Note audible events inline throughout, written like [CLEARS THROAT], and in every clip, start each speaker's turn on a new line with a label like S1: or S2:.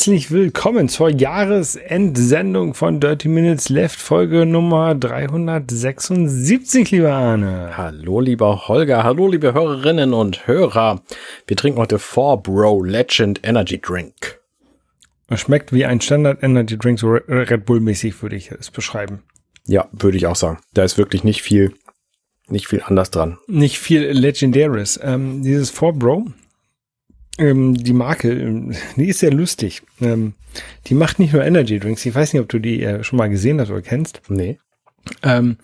S1: Herzlich willkommen zur Jahresendsendung von Dirty Minutes Left, Folge Nummer 376, lieber Arne.
S2: Hallo, lieber Holger. Hallo, liebe Hörerinnen und Hörer. Wir trinken heute 4Bro Legend Energy Drink.
S1: Es schmeckt wie ein Standard Energy Drink, so Red Bull mäßig würde ich es beschreiben.
S2: Ja, würde ich auch sagen. Da ist wirklich nicht viel nicht viel anders dran.
S1: Nicht viel Legendaries. Ähm, dieses 4Bro, ähm, die Marke, ähm, [LAUGHS] die ist sehr lustig. Ähm, die macht nicht nur Energy Drinks. Ich weiß nicht, ob du die äh, schon mal gesehen hast oder kennst.
S2: Nee.
S1: Ähm,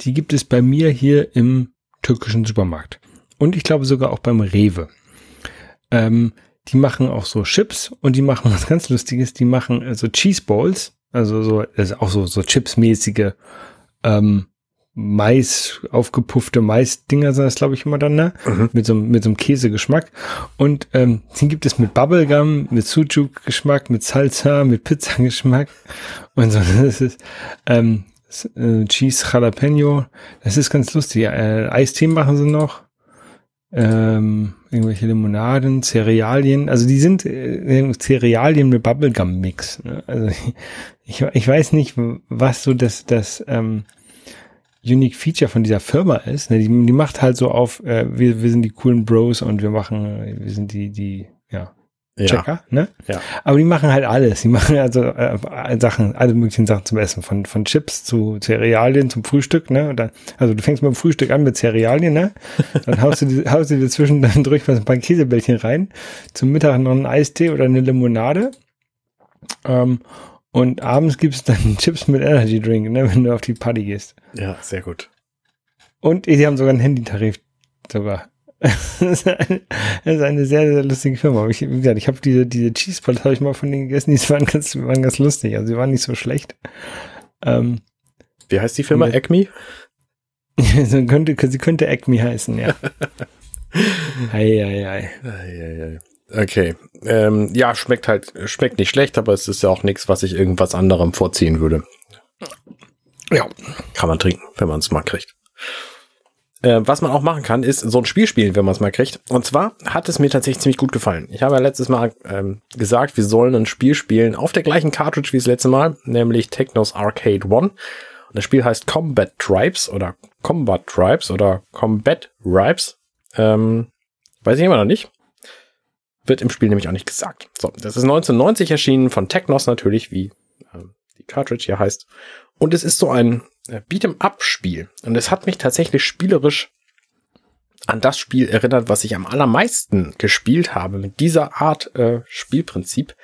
S1: die gibt es bei mir hier im türkischen Supermarkt. Und ich glaube sogar auch beim Rewe. Ähm, die machen auch so Chips und die machen [LAUGHS] was ganz Lustiges. Die machen äh, so Cheese Balls, also so, also auch so, so Chips-mäßige ähm, Mais, aufgepuffte Mais-Dinger sind das, glaube ich, immer dann, ne? Mhm. Mit so, mit so einem Käsegeschmack. Und ähm, den gibt es mit Bubblegum, mit Sujuk-Geschmack, mit Salsa, mit Pizza-Geschmack und so. [LAUGHS] Das ist ähm, äh, Cheese Jalapeno. Das ist ganz lustig. Äh, Eistee machen sie noch. Ähm, irgendwelche Limonaden, Cerealien. Also die sind äh, Cerealien mit Bubblegum-Mix. Ne? Also [LAUGHS] ich, ich weiß nicht, was so das, das ähm, Unique Feature von dieser Firma ist. Ne? Die, die macht halt so auf, äh, wir, wir sind die coolen Bros und wir machen, wir sind die, die, ja, Checker, ja. ne?
S2: Ja.
S1: Aber die machen halt alles. Die machen also äh, Sachen, alle möglichen Sachen zum Essen, von, von Chips zu Cerealien zum Frühstück, ne? Dann, also du fängst mit dem Frühstück an mit Cerealien, ne? Dann haust du, die, [LAUGHS] haust du dazwischen dann durch ein paar Käsebällchen rein. Zum Mittag noch einen Eistee oder eine Limonade. Ähm, und abends gibt es dann [LAUGHS] Chips mit Energy Drink, ne, wenn du auf die Party gehst.
S2: Ja, sehr gut.
S1: Und sie haben sogar einen Handytarif sogar. [LAUGHS] das, ist eine, das ist eine sehr, sehr lustige Firma. Ich, wie gesagt, ich habe diese, diese Cheese Balls habe ich mal von denen gegessen, die waren ganz, waren ganz lustig. Also sie waren nicht so schlecht. Ähm,
S2: wie heißt die Firma?
S1: mit,
S2: Acme? [LAUGHS]
S1: so könnte, sie könnte Acme heißen, ja. ei, ei, ei.
S2: ei, ei, ei. Okay. Ähm, ja, schmeckt halt, schmeckt nicht schlecht, aber es ist ja auch nichts, was ich irgendwas anderem vorziehen würde. Ja. Kann man trinken, wenn man es mal kriegt. Äh, was man auch machen kann, ist so ein Spiel spielen, wenn man es mal kriegt. Und zwar hat es mir tatsächlich ziemlich gut gefallen. Ich habe ja letztes Mal ähm, gesagt, wir sollen ein Spiel spielen auf der gleichen Cartridge wie das letzte Mal, nämlich Technos Arcade One. Und das Spiel heißt Combat Tribes oder Combat Tribes oder Combat Ribes. Ähm, weiß ich immer noch nicht. Wird im Spiel nämlich auch nicht gesagt. So, das ist 1990 erschienen von Technos natürlich, wie äh, die Cartridge hier heißt. Und es ist so ein äh, Beat'em-up-Spiel. Und es hat mich tatsächlich spielerisch an das Spiel erinnert, was ich am allermeisten gespielt habe mit dieser Art äh, Spielprinzip.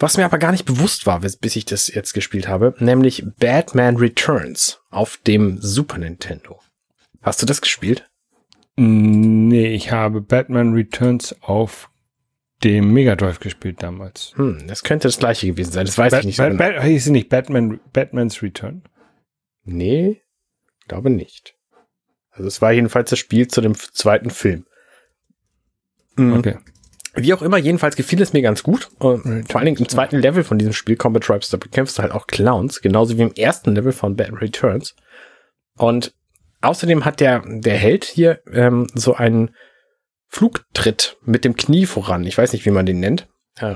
S2: Was mir aber gar nicht bewusst war, bis ich das jetzt gespielt habe, nämlich Batman Returns auf dem Super Nintendo. Hast du das gespielt?
S1: Nee, ich habe Batman Returns auf dem Mega Drive gespielt damals.
S2: Hm, das könnte das gleiche gewesen sein. Das weiß ba ich nicht.
S1: Ba so genau. hieß nicht Batman, Batman's Return?
S2: Nee, glaube nicht. Also es war jedenfalls das Spiel zu dem zweiten Film.
S1: Mhm. Okay.
S2: Wie auch immer, jedenfalls gefiel es mir ganz gut. Und vor allen Dingen im zweiten Level von diesem Spiel, Combat Tribes, da bekämpfst du halt auch Clowns, genauso wie im ersten Level von Batman Returns. Und außerdem hat der, der Held hier ähm, so einen Flugtritt mit dem Knie voran. Ich weiß nicht, wie man den nennt.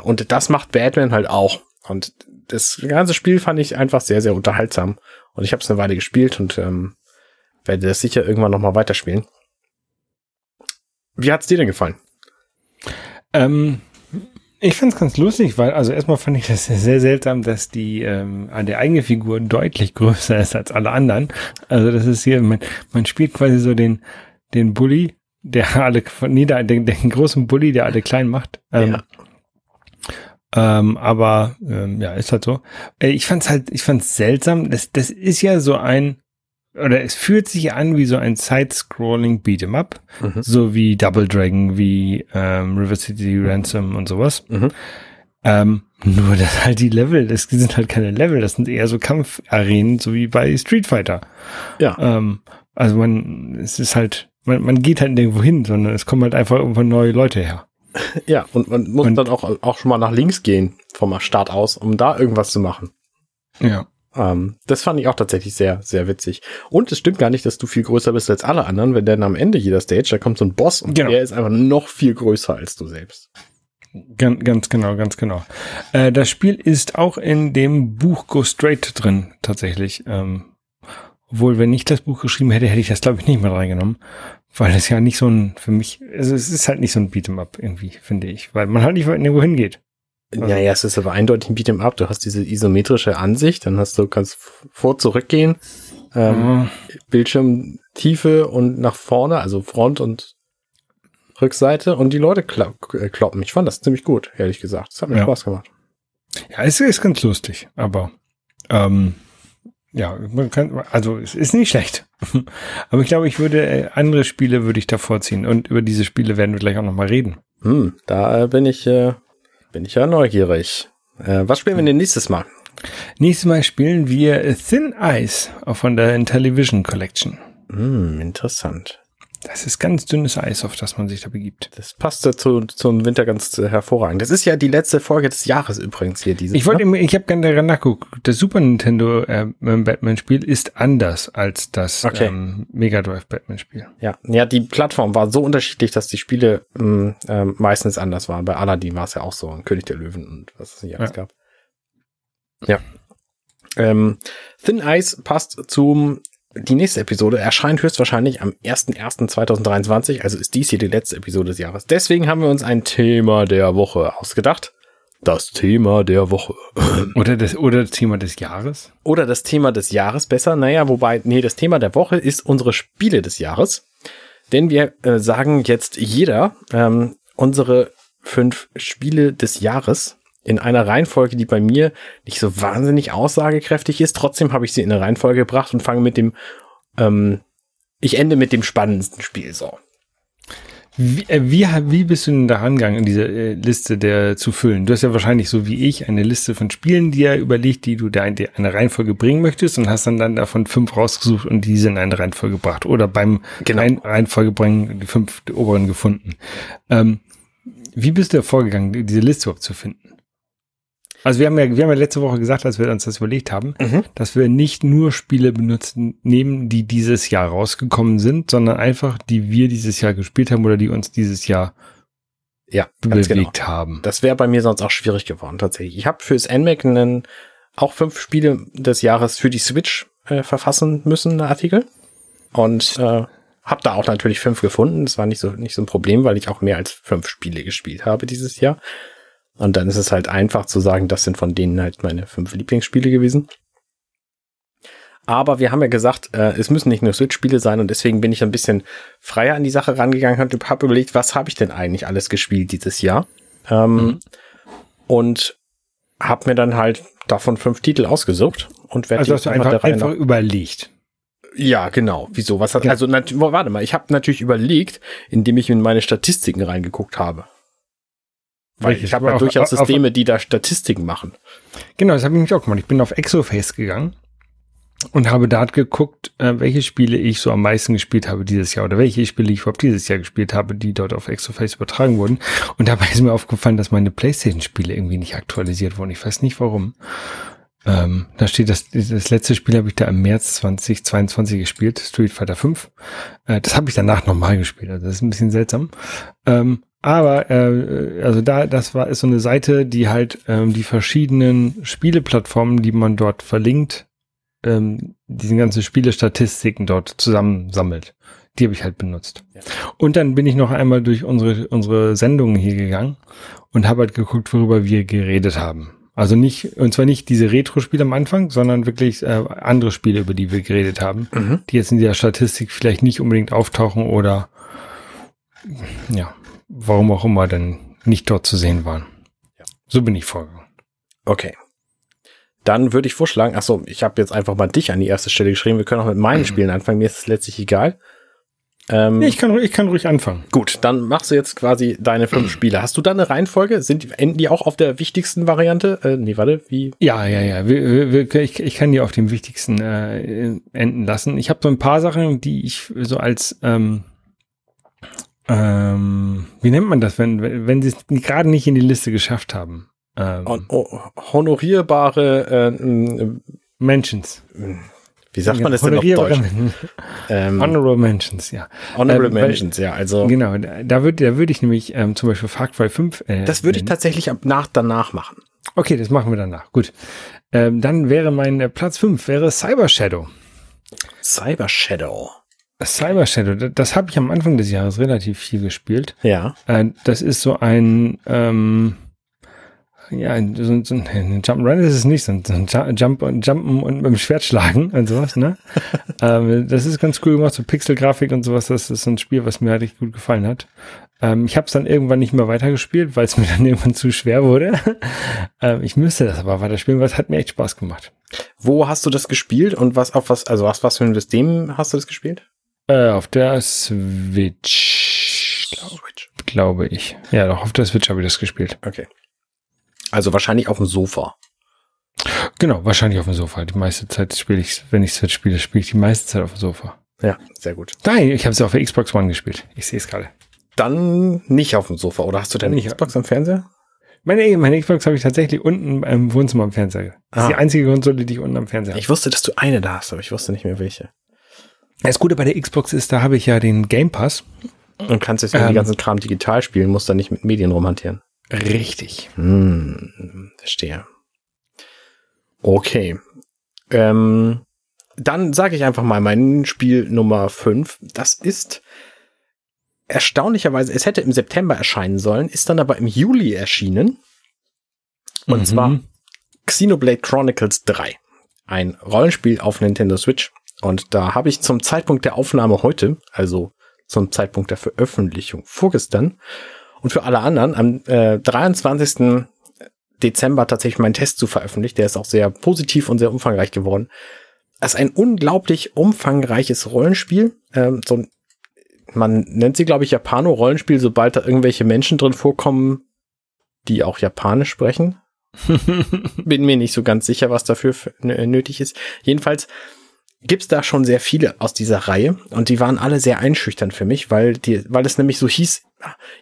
S2: Und das macht Batman halt auch. Und das ganze Spiel fand ich einfach sehr, sehr unterhaltsam. Und ich habe es eine Weile gespielt und ähm, werde das sicher irgendwann nochmal weiterspielen. Wie hat's dir denn gefallen?
S1: Ähm, ich fand es ganz lustig, weil, also erstmal fand ich das sehr seltsam, dass die ähm, der eigene Figur deutlich größer ist als alle anderen. Also das ist hier, man, man spielt quasi so den, den Bully der alle nieder, den, den großen Bully, der alle klein macht. Ähm, ja. Ähm, aber ähm, ja, ist halt so. Äh, ich fand's halt, ich fand's seltsam. Das, das ist ja so ein, oder es fühlt sich an wie so ein Side-Scrolling Beat'em Up, mhm. so wie Double Dragon, wie ähm, River City Ransom und sowas. Mhm. Ähm, nur dass halt die Level, das sind halt keine Level, das sind eher so Kampfarenen, so wie bei Street Fighter.
S2: Ja.
S1: Ähm, also man, es ist halt, man, man geht halt nirgendwo hin, sondern es kommen halt einfach irgendwann neue Leute her. [LAUGHS]
S2: Ja, und man muss und, dann auch, auch schon mal nach links gehen vom Start aus, um da irgendwas zu machen.
S1: Ja.
S2: Ähm, das fand ich auch tatsächlich sehr, sehr witzig. Und es stimmt gar nicht, dass du viel größer bist als alle anderen, wenn dann am Ende jeder Stage, da kommt so ein Boss und genau. der ist einfach noch viel größer als du selbst.
S1: Ganz, ganz genau, ganz genau. Äh, das Spiel ist auch in dem Buch Go Straight drin, tatsächlich. Ähm, obwohl, wenn ich das Buch geschrieben hätte, hätte ich das, glaube ich, nicht mehr reingenommen. Weil es ja nicht so ein, für mich, also es ist halt nicht so ein Beat'em-up irgendwie, finde ich. Weil man halt nicht irgendwo hingeht.
S2: Also, ja, ja, es ist aber eindeutig ein Beat'em Up. Du hast diese isometrische Ansicht, dann hast du, kannst vor, zurückgehen, ähm, mhm. Bildschirmtiefe und nach vorne, also Front und Rückseite und die Leute äh, kloppen. Ich fand das ziemlich gut, ehrlich gesagt. Es hat mir ja. Spaß gemacht.
S1: Ja, es ist ganz lustig, aber ähm, ja, man kann, also es ist nicht schlecht. [LAUGHS] aber ich glaube, ich würde äh, andere Spiele würde ich da vorziehen und über diese Spiele werden wir gleich auch noch mal reden.
S2: Hm, da bin ich äh, bin ich ja neugierig. Äh, was spielen wir denn nächstes Mal?
S1: Nächstes Mal spielen wir Thin Ice von der Intellivision Collection.
S2: Hm, interessant.
S1: Das ist ganz dünnes Eis, auf das man sich da begibt.
S2: Das passt dazu zum Winter ganz hervorragend. Das ist ja die letzte Folge des Jahres übrigens hier. Diese,
S1: ich wollte, ne? ich habe gerne daran nachgeguckt. Das Super Nintendo äh, Batman-Spiel ist anders als das okay. ähm, Mega Drive Batman-Spiel.
S2: Ja, ja, die Plattform war so unterschiedlich, dass die Spiele ähm, äh, meistens anders waren. Bei Aladdin war es ja auch so, und König der Löwen und was es nicht alles ja. gab. Ja. Ähm, Thin Ice passt zum die nächste Episode erscheint höchstwahrscheinlich am 01.01.2023, also ist dies hier die letzte Episode des Jahres. Deswegen haben wir uns ein Thema der Woche ausgedacht. Das Thema der Woche. [LAUGHS]
S1: Oder das, oder das Thema des Jahres?
S2: Oder das Thema des Jahres besser. Naja, wobei, nee, das Thema der Woche ist unsere Spiele des Jahres. Denn wir äh, sagen jetzt jeder ähm, unsere fünf Spiele des Jahres in einer Reihenfolge, die bei mir nicht so wahnsinnig aussagekräftig ist. Trotzdem habe ich sie in eine Reihenfolge gebracht und fange mit dem, ähm, ich ende mit dem spannendsten Spiel so.
S1: Wie, äh, wie, wie bist du denn da rangegangen, diese äh, Liste der zu füllen? Du hast ja wahrscheinlich so wie ich eine Liste von Spielen, die ja überlegt, die du da in die, eine Reihenfolge bringen möchtest und hast dann, dann davon fünf rausgesucht und diese in eine Reihenfolge gebracht. Oder beim genau. Rein, Reihenfolge bringen die fünf die oberen gefunden. Ähm, wie bist du da vorgegangen, diese Liste überhaupt zu finden? Also wir haben ja, wir haben ja letzte Woche gesagt, als wir uns das überlegt haben, mhm. dass wir nicht nur Spiele benutzen, nehmen, die dieses Jahr rausgekommen sind, sondern einfach, die wir dieses Jahr gespielt haben oder die uns dieses Jahr
S2: ja, bewegt genau. haben. Das wäre bei mir sonst auch schwierig geworden, tatsächlich. Ich habe fürs NMAC einen, auch fünf Spiele des Jahres für die Switch äh, verfassen müssen, eine Artikel. Und äh, habe da auch natürlich fünf gefunden. Das war nicht so, nicht so ein Problem, weil ich auch mehr als fünf Spiele gespielt habe dieses Jahr. Und dann ist es halt einfach zu sagen, das sind von denen halt meine fünf Lieblingsspiele gewesen. Aber wir haben ja gesagt, äh, es müssen nicht nur Switch-Spiele sein und deswegen bin ich ein bisschen freier an die Sache rangegangen und habe überlegt, was habe ich denn eigentlich alles gespielt dieses Jahr? Ähm, mhm. Und habe mir dann halt davon fünf Titel ausgesucht und
S1: werde also hast du einfach, einfach überlegt.
S2: Ja, genau. Wieso? Was hat ja. also warte mal, ich habe natürlich überlegt, indem ich in meine Statistiken reingeguckt habe. Weil ich habe ja durchaus Systeme, die da Statistiken machen.
S1: Genau, das habe ich mich auch gemacht. Ich bin auf Exoface gegangen und habe da geguckt, äh, welche Spiele ich so am meisten gespielt habe dieses Jahr oder welche Spiele ich überhaupt dieses Jahr gespielt habe, die dort auf Exoface übertragen wurden. Und dabei ist mir aufgefallen, dass meine PlayStation-Spiele irgendwie nicht aktualisiert wurden. Ich weiß nicht warum. Ähm, da steht, das, das letzte Spiel habe ich da im März 2022 gespielt, Street Fighter 5. Äh, das habe ich danach nochmal gespielt. Also das ist ein bisschen seltsam. Ähm, aber äh, also da, das war ist so eine Seite, die halt ähm, die verschiedenen Spieleplattformen, die man dort verlinkt, ähm, diese ganzen Spielestatistiken dort zusammensammelt. Die habe ich halt benutzt. Ja. Und dann bin ich noch einmal durch unsere unsere Sendungen hier gegangen und habe halt geguckt, worüber wir geredet haben. Also nicht, und zwar nicht diese Retro-Spiele am Anfang, sondern wirklich äh, andere Spiele, über die wir geredet haben, mhm. die jetzt in der Statistik vielleicht nicht unbedingt auftauchen oder ja, warum auch immer dann nicht dort zu sehen waren. Ja. So bin ich vorgegangen.
S2: Okay. Dann würde ich vorschlagen, ach so, ich habe jetzt einfach mal dich an die erste Stelle geschrieben. Wir können auch mit meinen mhm. [CLEARS THROAT] Spielen anfangen. Mir ist es letztlich egal.
S1: Ähm, nee, ich kann, ich kann ruhig anfangen.
S2: Gut, dann machst du jetzt quasi deine fünf [CLEARS THROAT] Spiele. Hast du da eine Reihenfolge? Sind enden die auch auf der wichtigsten Variante? Äh, nee, warte, wie?
S1: Ja, ja, ja. Wir, wir, ich, ich kann die auf dem wichtigsten äh, enden lassen. Ich habe so ein paar Sachen, die ich so als ähm, ähm, wie nennt man das, wenn, wenn sie es gerade nicht in die Liste geschafft haben?
S2: Ähm, honorierbare äh,
S1: Mentions.
S2: Wie sagt man das denn auf Deutsch?
S1: ähm, Honorable Mentions, ja.
S2: Honorable ähm, Mentions, ja. Also
S1: genau, da würde da würde ich nämlich ähm, zum Beispiel Far Cry 5.
S2: Äh, das würde ich tatsächlich nach danach machen.
S1: Okay, das machen wir danach. Gut. Ähm, dann wäre mein äh, Platz 5 wäre Cyber Shadow.
S2: Cyber Shadow.
S1: Cyber Shadow, das, habe ich am Anfang des Jahres relativ viel gespielt.
S2: Ja.
S1: Äh, das ist so ein ähm, ja, so, so ein Jump'n'Run ist es nicht, so ein, Jump und Jumpen und mit dem Schwert schlagen und sowas, ne? [LAUGHS] ähm, das ist ganz cool gemacht, so Pixelgrafik und sowas. Das ist so ein Spiel, was mir richtig gut gefallen hat. Ähm, ich habe es dann irgendwann nicht mehr weitergespielt, weil es [LAUGHS] mir dann irgendwann zu schwer wurde. [LAUGHS] ähm, ich müsste das aber weiterspielen, weil es hat mir echt Spaß gemacht.
S2: Wo hast du das gespielt und was auf was, also was, was für ein System hast du das gespielt?
S1: Äh, auf der Switch. Switch. Glaube ich. Ja, doch, auf der Switch habe ich das gespielt.
S2: Okay. Also wahrscheinlich auf dem Sofa.
S1: Genau, wahrscheinlich auf dem Sofa. Die meiste Zeit spiele ich, wenn ich Switch spiele, spiele ich die meiste Zeit auf dem Sofa.
S2: Ja, sehr gut.
S1: Nein, ich habe es auf der Xbox One gespielt. Ich sehe es gerade.
S2: Dann nicht auf dem Sofa, oder hast du deine nicht Xbox am Fernseher?
S1: Meine, meine Xbox habe ich tatsächlich unten im Wohnzimmer am Fernseher. Das ah. ist die einzige Konsole, die ich unten am Fernseher habe.
S2: Ich wusste, dass du eine da hast, aber ich wusste nicht mehr welche.
S1: Das Gute bei der Xbox ist, da habe ich ja den Game Pass.
S2: Und kannst jetzt ähm, die ganzen Kram digital spielen, musst dann nicht mit Medien rumhantieren.
S1: Richtig.
S2: Hm, verstehe. Okay. Ähm, dann sage ich einfach mal mein Spiel Nummer 5. Das ist erstaunlicherweise, es hätte im September erscheinen sollen, ist dann aber im Juli erschienen. Und mhm. zwar Xenoblade Chronicles 3. Ein Rollenspiel auf Nintendo Switch. Und da habe ich zum Zeitpunkt der Aufnahme heute, also zum Zeitpunkt der Veröffentlichung vorgestern, und für alle anderen am äh, 23. Dezember tatsächlich meinen Test zu veröffentlichen. Der ist auch sehr positiv und sehr umfangreich geworden. Es ist ein unglaublich umfangreiches Rollenspiel. Ähm, so ein, man nennt sie, glaube ich, Japano-Rollenspiel, sobald da irgendwelche Menschen drin vorkommen, die auch Japanisch sprechen. [LAUGHS] Bin mir nicht so ganz sicher, was dafür nötig ist. Jedenfalls gibt's da schon sehr viele aus dieser Reihe und die waren alle sehr einschüchternd für mich, weil die, weil es nämlich so hieß,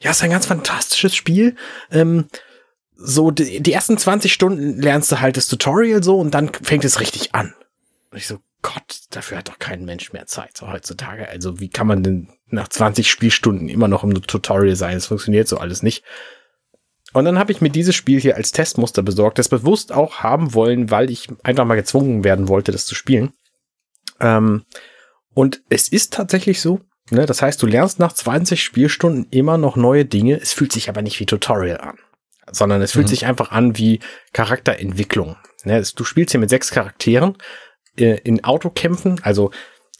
S2: ja, ist ein ganz fantastisches Spiel. Ähm, so die, die ersten 20 Stunden lernst du halt das Tutorial so und dann fängt es richtig an. Und ich so, Gott, dafür hat doch kein Mensch mehr Zeit so heutzutage. Also wie kann man denn nach 20 Spielstunden immer noch im Tutorial sein? Das funktioniert so alles nicht. Und dann habe ich mir dieses Spiel hier als Testmuster besorgt, das bewusst auch haben wollen, weil ich einfach mal gezwungen werden wollte, das zu spielen. Ähm, und es ist tatsächlich so, ne? das heißt, du lernst nach 20 Spielstunden immer noch neue Dinge. Es fühlt sich aber nicht wie Tutorial an, sondern es fühlt mhm. sich einfach an wie Charakterentwicklung. Ne? Du spielst hier mit sechs Charakteren äh, in Autokämpfen, also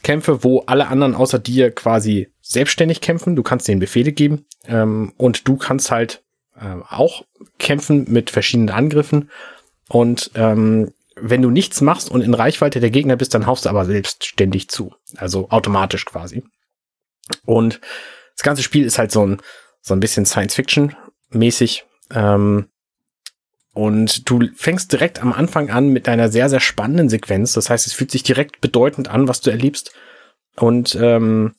S2: Kämpfe, wo alle anderen außer dir quasi selbstständig kämpfen. Du kannst denen Befehle geben ähm, und du kannst halt äh, auch kämpfen mit verschiedenen Angriffen. Und ähm, wenn du nichts machst und in Reichweite der Gegner bist, dann haust du aber selbstständig zu. Also automatisch quasi. Und das ganze Spiel ist halt so ein, so ein bisschen Science-Fiction-mäßig. Ähm, und du fängst direkt am Anfang an mit einer sehr, sehr spannenden Sequenz. Das heißt, es fühlt sich direkt bedeutend an, was du erlebst. Und ähm,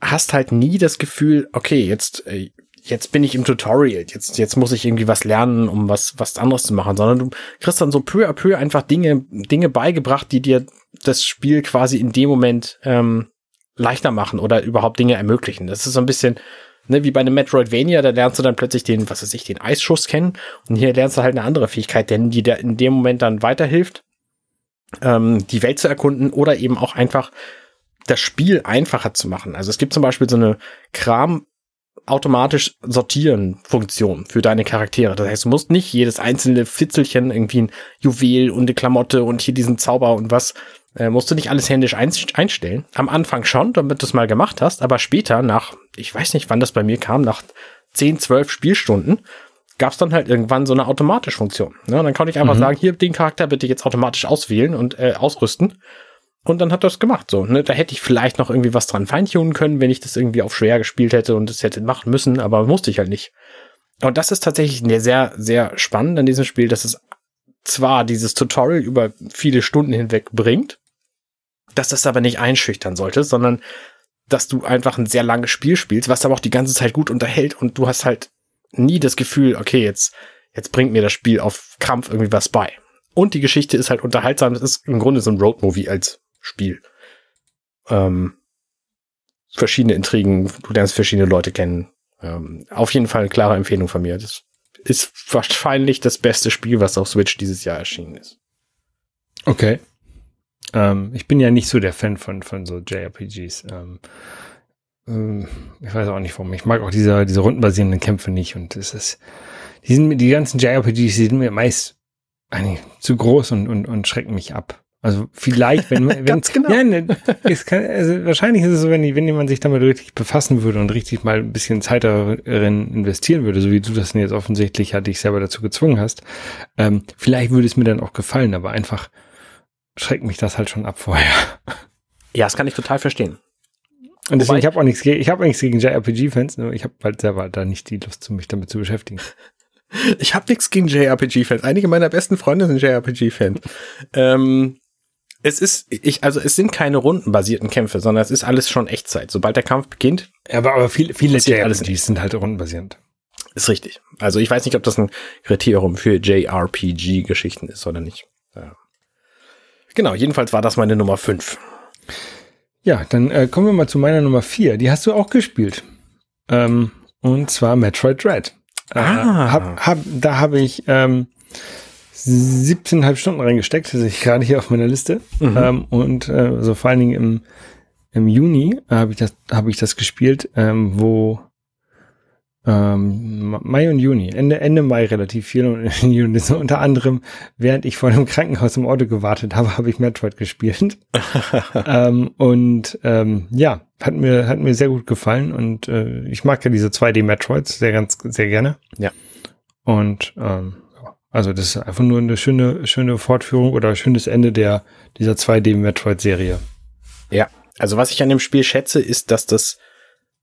S2: hast halt nie das Gefühl, okay, jetzt, äh, jetzt bin ich im Tutorial, jetzt, jetzt muss ich irgendwie was lernen, um was, was anderes zu machen, sondern du kriegst dann so peu à peu einfach Dinge, Dinge beigebracht, die dir das Spiel quasi in dem Moment ähm, leichter machen oder überhaupt Dinge ermöglichen. Das ist so ein bisschen, ne, wie bei einem Metroidvania, da lernst du dann plötzlich den, was weiß ich, den Eisschuss kennen und hier lernst du halt eine andere Fähigkeit, denn die dir in dem Moment dann weiterhilft, ähm, die Welt zu erkunden oder eben auch einfach das Spiel einfacher zu machen. Also es gibt zum Beispiel so eine Kram automatisch sortieren Funktion für deine Charaktere. Das heißt, du musst nicht jedes einzelne Fitzelchen irgendwie ein Juwel und eine Klamotte und hier diesen Zauber und was äh, musst du nicht alles händisch einstellen. Am Anfang schon, damit du es mal gemacht hast, aber später nach, ich weiß nicht, wann das bei mir kam, nach 10, 12 Spielstunden, gab es dann halt irgendwann so eine automatische Funktion. Ne? Und dann konnte ich einfach mhm. sagen, hier den Charakter bitte jetzt automatisch auswählen und äh, ausrüsten. Und dann hat er gemacht. So, ne? Da hätte ich vielleicht noch irgendwie was dran feintunen können, wenn ich das irgendwie auf schwer gespielt hätte und es hätte machen müssen, aber musste ich halt nicht. Und das ist tatsächlich sehr, sehr spannend an diesem Spiel, dass es zwar dieses Tutorial über viele Stunden hinweg bringt, dass das aber nicht einschüchtern sollte, sondern dass du einfach ein sehr langes Spiel spielst, was aber auch die ganze Zeit gut unterhält und du hast halt nie das Gefühl, okay, jetzt, jetzt bringt mir das Spiel auf Krampf irgendwie was bei. Und die Geschichte ist halt unterhaltsam. Es ist im Grunde so ein Roadmovie als Spiel. Ähm, verschiedene Intrigen, du lernst verschiedene Leute kennen. Ähm, auf jeden Fall eine klare Empfehlung von mir. Das ist wahrscheinlich das beste Spiel, was auf Switch dieses Jahr erschienen ist.
S1: Okay. Ähm, ich bin ja nicht so der Fan von, von so JRPGs. Ähm, ähm, ich weiß auch nicht warum. Ich mag auch diese, diese rundenbasierenden Kämpfe nicht und es ist, die sind, die ganzen JRPGs, die sind mir meist eigentlich zu groß und, und, und schrecken mich ab. Also vielleicht, wenn man, [LAUGHS] wenn,
S2: genau.
S1: ja, ne, es kann, also wahrscheinlich ist es so, wenn, die, wenn jemand sich damit richtig befassen würde und richtig mal ein bisschen Zeit darin investieren würde, so wie du das jetzt offensichtlich ja dich selber dazu gezwungen hast, ähm, vielleicht würde es mir dann auch gefallen, aber einfach schreckt mich das halt schon ab vorher.
S2: Ja, das kann ich total verstehen.
S1: Und deswegen, Wobei, ich habe auch nichts, ich habe nichts gegen JRPG-Fans, nur ich habe halt selber da nicht die Lust, mich damit zu beschäftigen. [LAUGHS]
S2: Ich habe nichts gegen JRPG-Fans. Einige meiner besten Freunde sind JRPG-Fans. Ähm, es ist, ich, also es sind keine rundenbasierten Kämpfe, sondern es ist alles schon Echtzeit. Sobald der Kampf beginnt.
S1: Aber, aber viele, viele JRPGs sind halt rundenbasierend.
S2: Ist richtig. Also ich weiß nicht, ob das ein Kriterium für JRPG-Geschichten ist oder nicht. Ja. Genau, jedenfalls war das meine Nummer 5.
S1: Ja, dann äh, kommen wir mal zu meiner Nummer 4. Die hast du auch gespielt. Ähm, und zwar Metroid Dread. Äh, ah. Hab, hab, da habe ich ähm, 17,5 Stunden reingesteckt, das sehe ich gerade hier auf meiner Liste. Mhm. Ähm, und äh, so vor allen Dingen im, im Juni äh, habe ich das habe ich das gespielt, ähm, wo ähm, Mai und Juni, Ende, Ende Mai relativ viel und [LAUGHS] in Juni so unter anderem, während ich vor einem Krankenhaus im Auto gewartet habe, habe ich Metroid gespielt. [LAUGHS] ähm, und ähm, ja, hat mir, hat mir sehr gut gefallen und äh, ich mag ja diese 2D-Metroids sehr ganz, sehr gerne.
S2: Ja.
S1: Und ähm, also das ist einfach nur eine schöne, schöne Fortführung oder schönes Ende der, dieser 2D-Metroid-Serie.
S2: Ja, also was ich an dem Spiel schätze, ist, dass das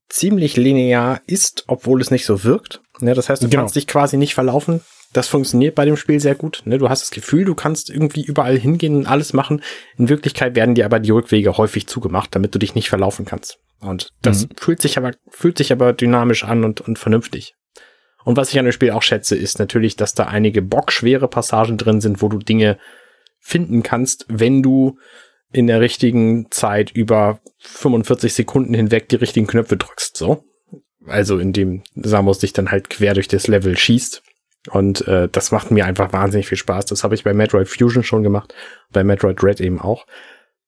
S2: ziemlich linear ist, obwohl es nicht so wirkt. Ja, das heißt, du genau. kannst dich quasi nicht verlaufen. Das funktioniert bei dem Spiel sehr gut. Ne? Du hast das Gefühl, du kannst irgendwie überall hingehen und alles machen. In Wirklichkeit werden dir aber die Rückwege häufig zugemacht, damit du dich nicht verlaufen kannst. Und das mhm. fühlt sich aber, fühlt sich aber dynamisch an und, und vernünftig. Und was ich an dem Spiel auch schätze, ist natürlich, dass da einige bockschwere Passagen drin sind, wo du Dinge finden kannst, wenn du in der richtigen Zeit über 45 Sekunden hinweg die richtigen Knöpfe drückst, so. Also indem Samus dich dann halt quer durch das Level schießt. Und äh, das macht mir einfach wahnsinnig viel Spaß. Das habe ich bei Metroid Fusion schon gemacht, bei Metroid Red eben auch.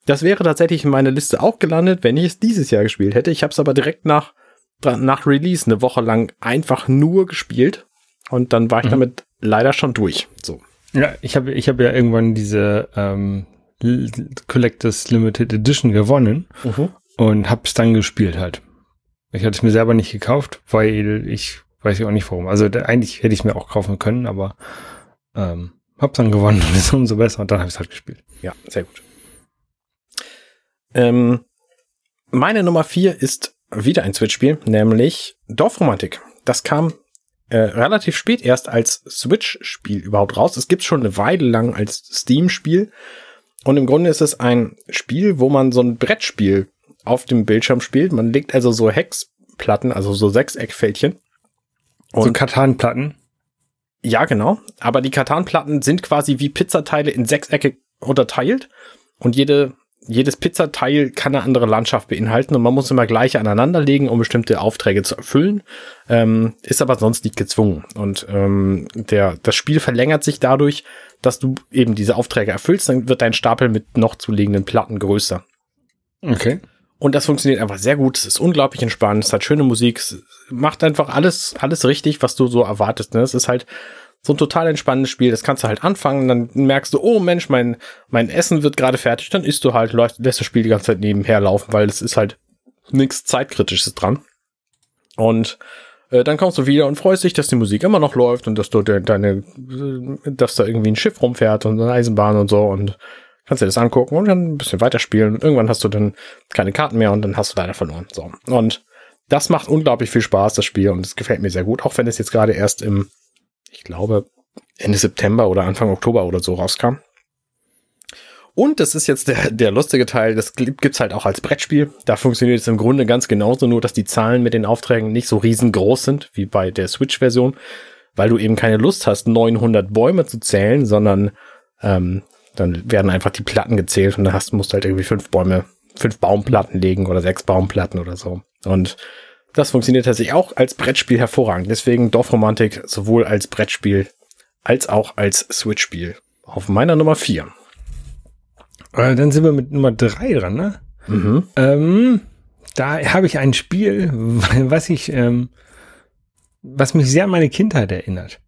S2: Das wäre tatsächlich in meiner Liste auch gelandet, wenn ich es dieses Jahr gespielt hätte. Ich habe es aber direkt nach, nach Release eine Woche lang einfach nur gespielt. Und dann war ich mhm. damit leider schon durch. So.
S1: Ja, ich habe ich hab ja irgendwann diese ähm, Collectors Limited Edition gewonnen mhm. und hab's dann gespielt halt. Ich hatte es mir selber nicht gekauft, weil ich weiß ich auch nicht warum. Also da, eigentlich hätte ich mir auch kaufen können, aber ähm, hab's dann gewonnen und [LAUGHS] ist umso besser und dann habe ich halt gespielt.
S2: Ja, sehr gut. Ähm, meine Nummer vier ist wieder ein Switch-Spiel, nämlich Dorfromantik. Das kam äh, relativ spät erst als Switch-Spiel überhaupt raus. Es gibt schon eine Weile lang als Steam-Spiel. Und im Grunde ist es ein Spiel, wo man so ein Brettspiel auf dem Bildschirm spielt. Man legt also so Hexplatten, also so Sechseckfältchen.
S1: Und so Kartanplatten.
S2: Ja, genau. Aber die Kartanplatten sind quasi wie Pizzateile in Sechsecke unterteilt. Und jede, jedes Pizzateil kann eine andere Landschaft beinhalten. Und man muss immer gleich aneinander legen, um bestimmte Aufträge zu erfüllen. Ähm, ist aber sonst nicht gezwungen. Und ähm, der, das Spiel verlängert sich dadurch, dass du eben diese Aufträge erfüllst, dann wird dein Stapel mit noch zuliegenden Platten größer.
S1: Okay.
S2: Und das funktioniert einfach sehr gut. Es ist unglaublich entspannt. Es hat schöne Musik. Es macht einfach alles, alles richtig, was du so erwartest. Ne? Es ist halt so ein total entspannendes Spiel. Das kannst du halt anfangen. Dann merkst du, oh Mensch, mein, mein Essen wird gerade fertig. Dann isst du halt, lässt das Spiel die ganze Zeit nebenher laufen, weil es ist halt nichts Zeitkritisches dran. Und äh, dann kommst du wieder und freust dich, dass die Musik immer noch läuft und dass du de deine, dass da irgendwie ein Schiff rumfährt und eine Eisenbahn und so und kannst dir das angucken und dann ein bisschen weiterspielen. Und irgendwann hast du dann keine Karten mehr und dann hast du leider verloren. So. Und das macht unglaublich viel Spaß, das Spiel, und es gefällt mir sehr gut, auch wenn es jetzt gerade erst im, ich glaube, Ende September oder Anfang Oktober oder so rauskam. Und das ist jetzt der, der lustige Teil, das gibt's halt auch als Brettspiel. Da funktioniert es im Grunde ganz genauso, nur dass die Zahlen mit den Aufträgen nicht so riesengroß sind wie bei der Switch-Version, weil du eben keine Lust hast, 900 Bäume zu zählen, sondern ähm, dann werden einfach die Platten gezählt und dann hast, musst du halt irgendwie fünf Bäume, fünf Baumplatten legen oder sechs Baumplatten oder so. Und das funktioniert tatsächlich auch als Brettspiel hervorragend. Deswegen Dorfromantik sowohl als Brettspiel als auch als Switch-Spiel. Auf meiner Nummer vier.
S1: Äh, dann sind wir mit Nummer drei dran, ne? Mhm. Ähm, da habe ich ein Spiel, [LAUGHS] was ich, ähm, was mich sehr an meine Kindheit erinnert.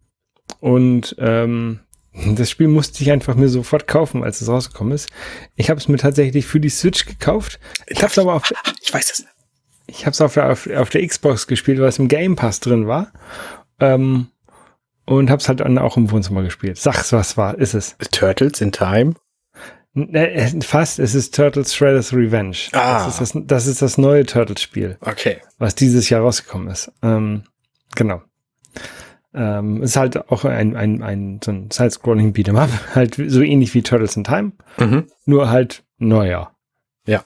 S1: Und ähm, das Spiel musste ich einfach mir sofort kaufen, als es rausgekommen ist. Ich habe es mir tatsächlich für die Switch gekauft. Ich habe es aber auf, [LAUGHS]
S2: ich weiß es.
S1: Ich habe es auf, auf, auf der Xbox gespielt, weil es im Game Pass drin war. Ähm, und habe es halt dann auch im Wohnzimmer gespielt. Sag's, was war, ist es?
S2: Turtles in Time?
S1: Äh, fast, es ist Turtles Shredder's Revenge. Ah. Das ist das, das, ist das neue Turtles-Spiel.
S2: Okay.
S1: Was dieses Jahr rausgekommen ist. Ähm, genau. Ähm, ist halt auch ein, ein, ein so ein Side-Scrolling Beat'em Up, [LAUGHS] halt so ähnlich wie Turtles in Time, mhm. nur halt neuer.
S2: Ja.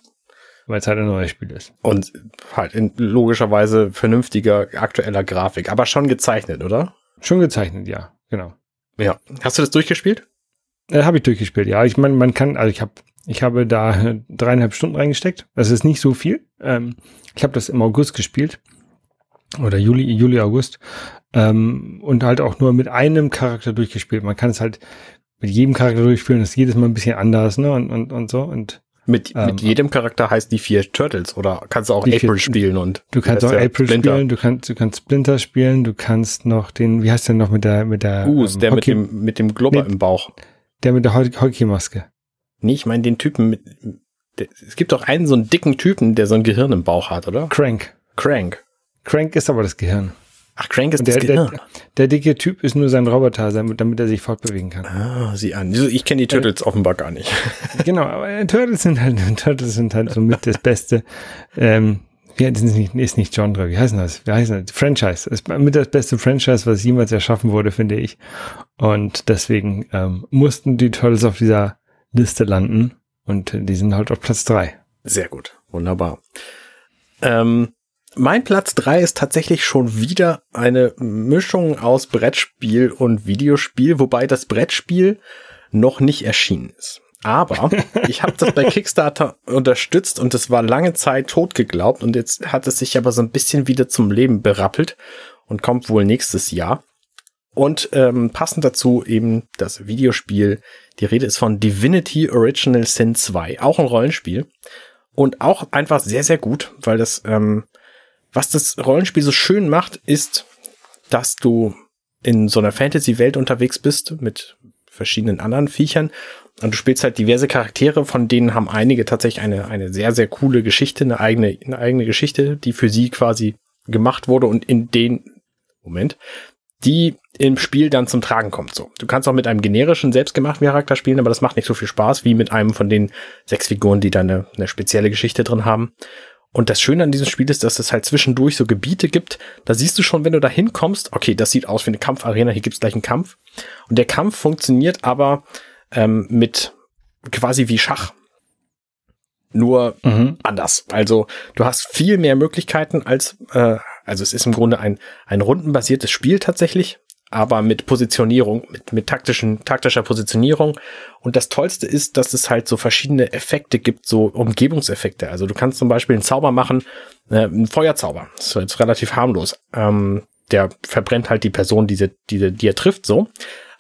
S1: Weil es halt ein neues Spiel ist.
S2: Und halt in logischerweise vernünftiger, aktueller Grafik, aber schon gezeichnet, oder?
S1: Schon gezeichnet, ja, genau.
S2: Ja. Hast du das durchgespielt?
S1: Äh, habe ich durchgespielt, ja. Ich meine, man kann, also ich habe ich habe da [LAUGHS] dreieinhalb Stunden reingesteckt. Das ist nicht so viel. Ähm, ich habe das im August gespielt. Oder Juli, Juli, August. Ähm, und halt auch nur mit einem Charakter durchgespielt. Man kann es halt mit jedem Charakter durchspielen. Das ist jedes Mal ein bisschen anders, ne? Und, und, und so. Und
S2: mit, ähm, mit jedem Charakter heißt die vier Turtles oder kannst du auch April vier, spielen und
S1: du kannst auch April Splinter. spielen, du kannst du kannst Splinter spielen, du kannst noch den wie heißt der noch mit der mit der
S2: Goose, ähm, der mit dem mit dem Globber nee, im Bauch.
S1: Der mit der Hockeymaske.
S2: Nee, ich meine den Typen mit. Der, es gibt doch einen so einen dicken Typen, der so ein Gehirn im Bauch hat, oder?
S1: Crank.
S2: Crank.
S1: Crank ist aber das Gehirn.
S2: Ach, Crank ist
S1: der,
S2: das.
S1: Der, der, dicke Typ ist nur sein Roboter, damit er sich fortbewegen kann.
S2: Ah, sieh an. Ich kenne die Turtles äh, offenbar gar nicht. [LAUGHS]
S1: Genau, aber Turtles sind halt, [LAUGHS] Turtles sind halt so mit das Beste. Ähm, wie heißt nicht, ist nicht Genre, wie heißt das? Wie heißt das? Franchise. Ist mit das beste Franchise, was jemals erschaffen wurde, finde ich. Und deswegen ähm, mussten die Turtles auf dieser Liste landen und die sind halt auf Platz drei.
S2: Sehr gut. Wunderbar. Ähm, mein Platz drei ist tatsächlich schon wieder eine Mischung aus Brettspiel und Videospiel, wobei das Brettspiel noch nicht erschienen ist. Aber [LAUGHS] ich habe das bei Kickstarter unterstützt und es war lange Zeit tot geglaubt und jetzt hat es sich aber so ein bisschen wieder zum Leben berappelt und kommt wohl nächstes Jahr. Und ähm, passend dazu eben das Videospiel. Die Rede ist von Divinity Original Sin 2, auch ein Rollenspiel und auch einfach sehr sehr gut, weil das ähm, was das Rollenspiel so schön macht, ist, dass du in so einer Fantasy-Welt unterwegs bist mit verschiedenen anderen Viechern und du spielst halt diverse Charaktere, von denen haben einige tatsächlich eine, eine sehr, sehr coole Geschichte, eine eigene, eine eigene Geschichte, die für sie quasi gemacht wurde und in den, Moment, die im Spiel dann zum Tragen kommt. So, du kannst auch mit einem generischen, selbstgemachten Charakter spielen, aber das macht nicht so viel Spaß wie mit einem von den sechs Figuren, die da eine, eine spezielle Geschichte drin haben. Und das Schöne an diesem Spiel ist, dass es halt zwischendurch so Gebiete gibt. Da siehst du schon, wenn du da hinkommst, okay, das sieht aus wie eine Kampfarena, hier gibt's gleich einen Kampf. Und der Kampf funktioniert aber ähm, mit quasi wie Schach. Nur mhm. anders. Also du hast viel mehr Möglichkeiten als, äh, also es ist im Grunde ein, ein rundenbasiertes Spiel tatsächlich, aber mit Positionierung, mit, mit taktischen, taktischer Positionierung. Und das Tollste ist, dass es halt so verschiedene Effekte gibt, so Umgebungseffekte. Also du kannst zum Beispiel einen Zauber machen, äh, einen Feuerzauber. Das ist jetzt relativ harmlos. Ähm, der verbrennt halt die Person, die, die, die er trifft, so.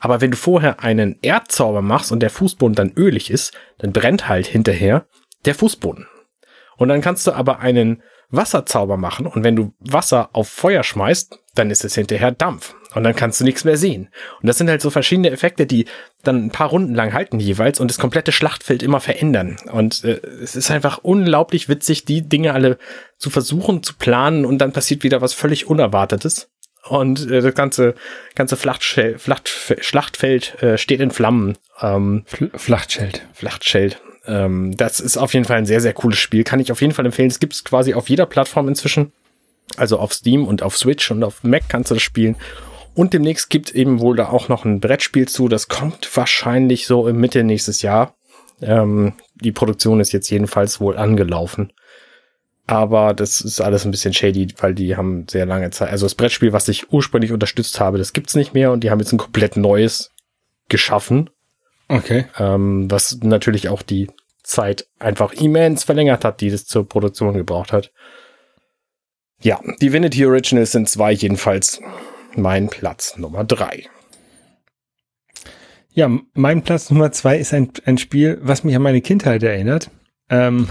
S2: Aber wenn du vorher einen Erdzauber machst und der Fußboden dann ölig ist, dann brennt halt hinterher der Fußboden. Und dann kannst du aber einen Wasserzauber machen und wenn du Wasser auf Feuer schmeißt, dann ist es hinterher Dampf und dann kannst du nichts mehr sehen. Und das sind halt so verschiedene Effekte, die dann ein paar Runden lang halten jeweils und das komplette Schlachtfeld immer verändern. Und äh, es ist einfach unglaublich witzig, die Dinge alle zu versuchen, zu planen und dann passiert wieder was völlig Unerwartetes und äh, das ganze ganze Flachtschel Flacht, Schlachtfeld äh, steht in Flammen.
S1: Ähm, Flachtschild.
S2: Flachtschild. Ähm, das ist auf jeden Fall ein sehr, sehr cooles Spiel. Kann ich auf jeden Fall empfehlen. Es gibt es quasi auf jeder Plattform inzwischen. Also auf Steam und auf Switch und auf Mac kannst du das spielen. Und demnächst gibt eben wohl da auch noch ein Brettspiel zu. Das kommt wahrscheinlich so im Mitte nächstes Jahr. Ähm, die Produktion ist jetzt jedenfalls wohl angelaufen. Aber das ist alles ein bisschen shady, weil die haben sehr lange Zeit. Also das Brettspiel, was ich ursprünglich unterstützt habe, das gibt's nicht mehr und die haben jetzt ein komplett neues geschaffen.
S1: Okay.
S2: Ähm, was natürlich auch die Zeit einfach immens verlängert hat, die das zur Produktion gebraucht hat. Ja, Divinity Originals sind zwei jedenfalls mein Platz Nummer drei.
S1: Ja, mein Platz Nummer zwei ist ein, ein Spiel, was mich an meine Kindheit erinnert. Ähm,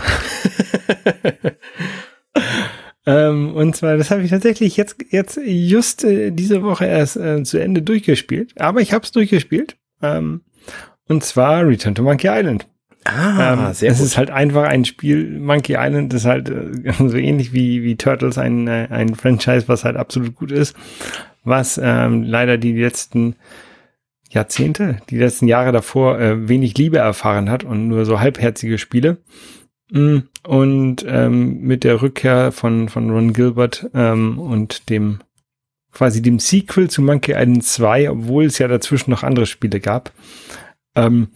S1: [LAUGHS] ähm, und zwar, das habe ich tatsächlich jetzt, jetzt just äh, diese Woche erst äh, zu Ende durchgespielt. Aber ich habe es durchgespielt. Ähm, und zwar Return to Monkey Island.
S2: Ah,
S1: ähm, sehr es gut. ist halt einfach ein Spiel. Monkey Island ist halt äh, [LAUGHS] so ähnlich wie, wie Turtles ein, äh, ein Franchise, was halt absolut gut ist, was ähm, leider die letzten Jahrzehnte, die letzten Jahre davor äh, wenig Liebe erfahren hat und nur so halbherzige Spiele. Mm, und ähm, mit der Rückkehr von, von Ron Gilbert ähm, und dem quasi dem Sequel zu Monkey Island 2, obwohl es ja dazwischen noch andere Spiele gab, ähm,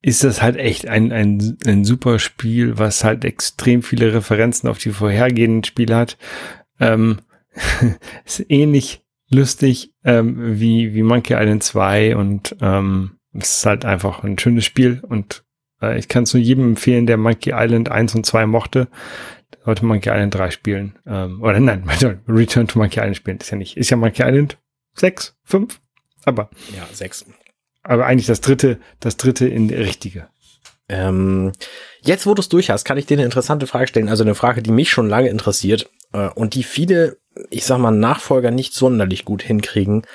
S1: ist das halt echt ein, ein, ein super Spiel, was halt extrem viele Referenzen auf die vorhergehenden Spiele hat. Ähm, [LAUGHS] ist ähnlich lustig ähm, wie, wie Monkey Island 2 und ähm, es ist halt einfach ein schönes Spiel und äh, ich kann es nur jedem empfehlen, der Monkey Island 1 und 2 mochte, sollte Monkey Island 3 spielen. Ähm, oder nein, [LAUGHS] Return to Monkey Island spielen. Ist ja nicht, ist ja Monkey Island 6, 5, aber.
S2: Ja, 6.
S1: Aber eigentlich das dritte, das dritte in der richtige.
S2: Ähm, jetzt, wo du es durch hast, kann ich dir eine interessante Frage stellen. Also eine Frage, die mich schon lange interessiert und die viele, ich sag mal, Nachfolger nicht sonderlich gut hinkriegen.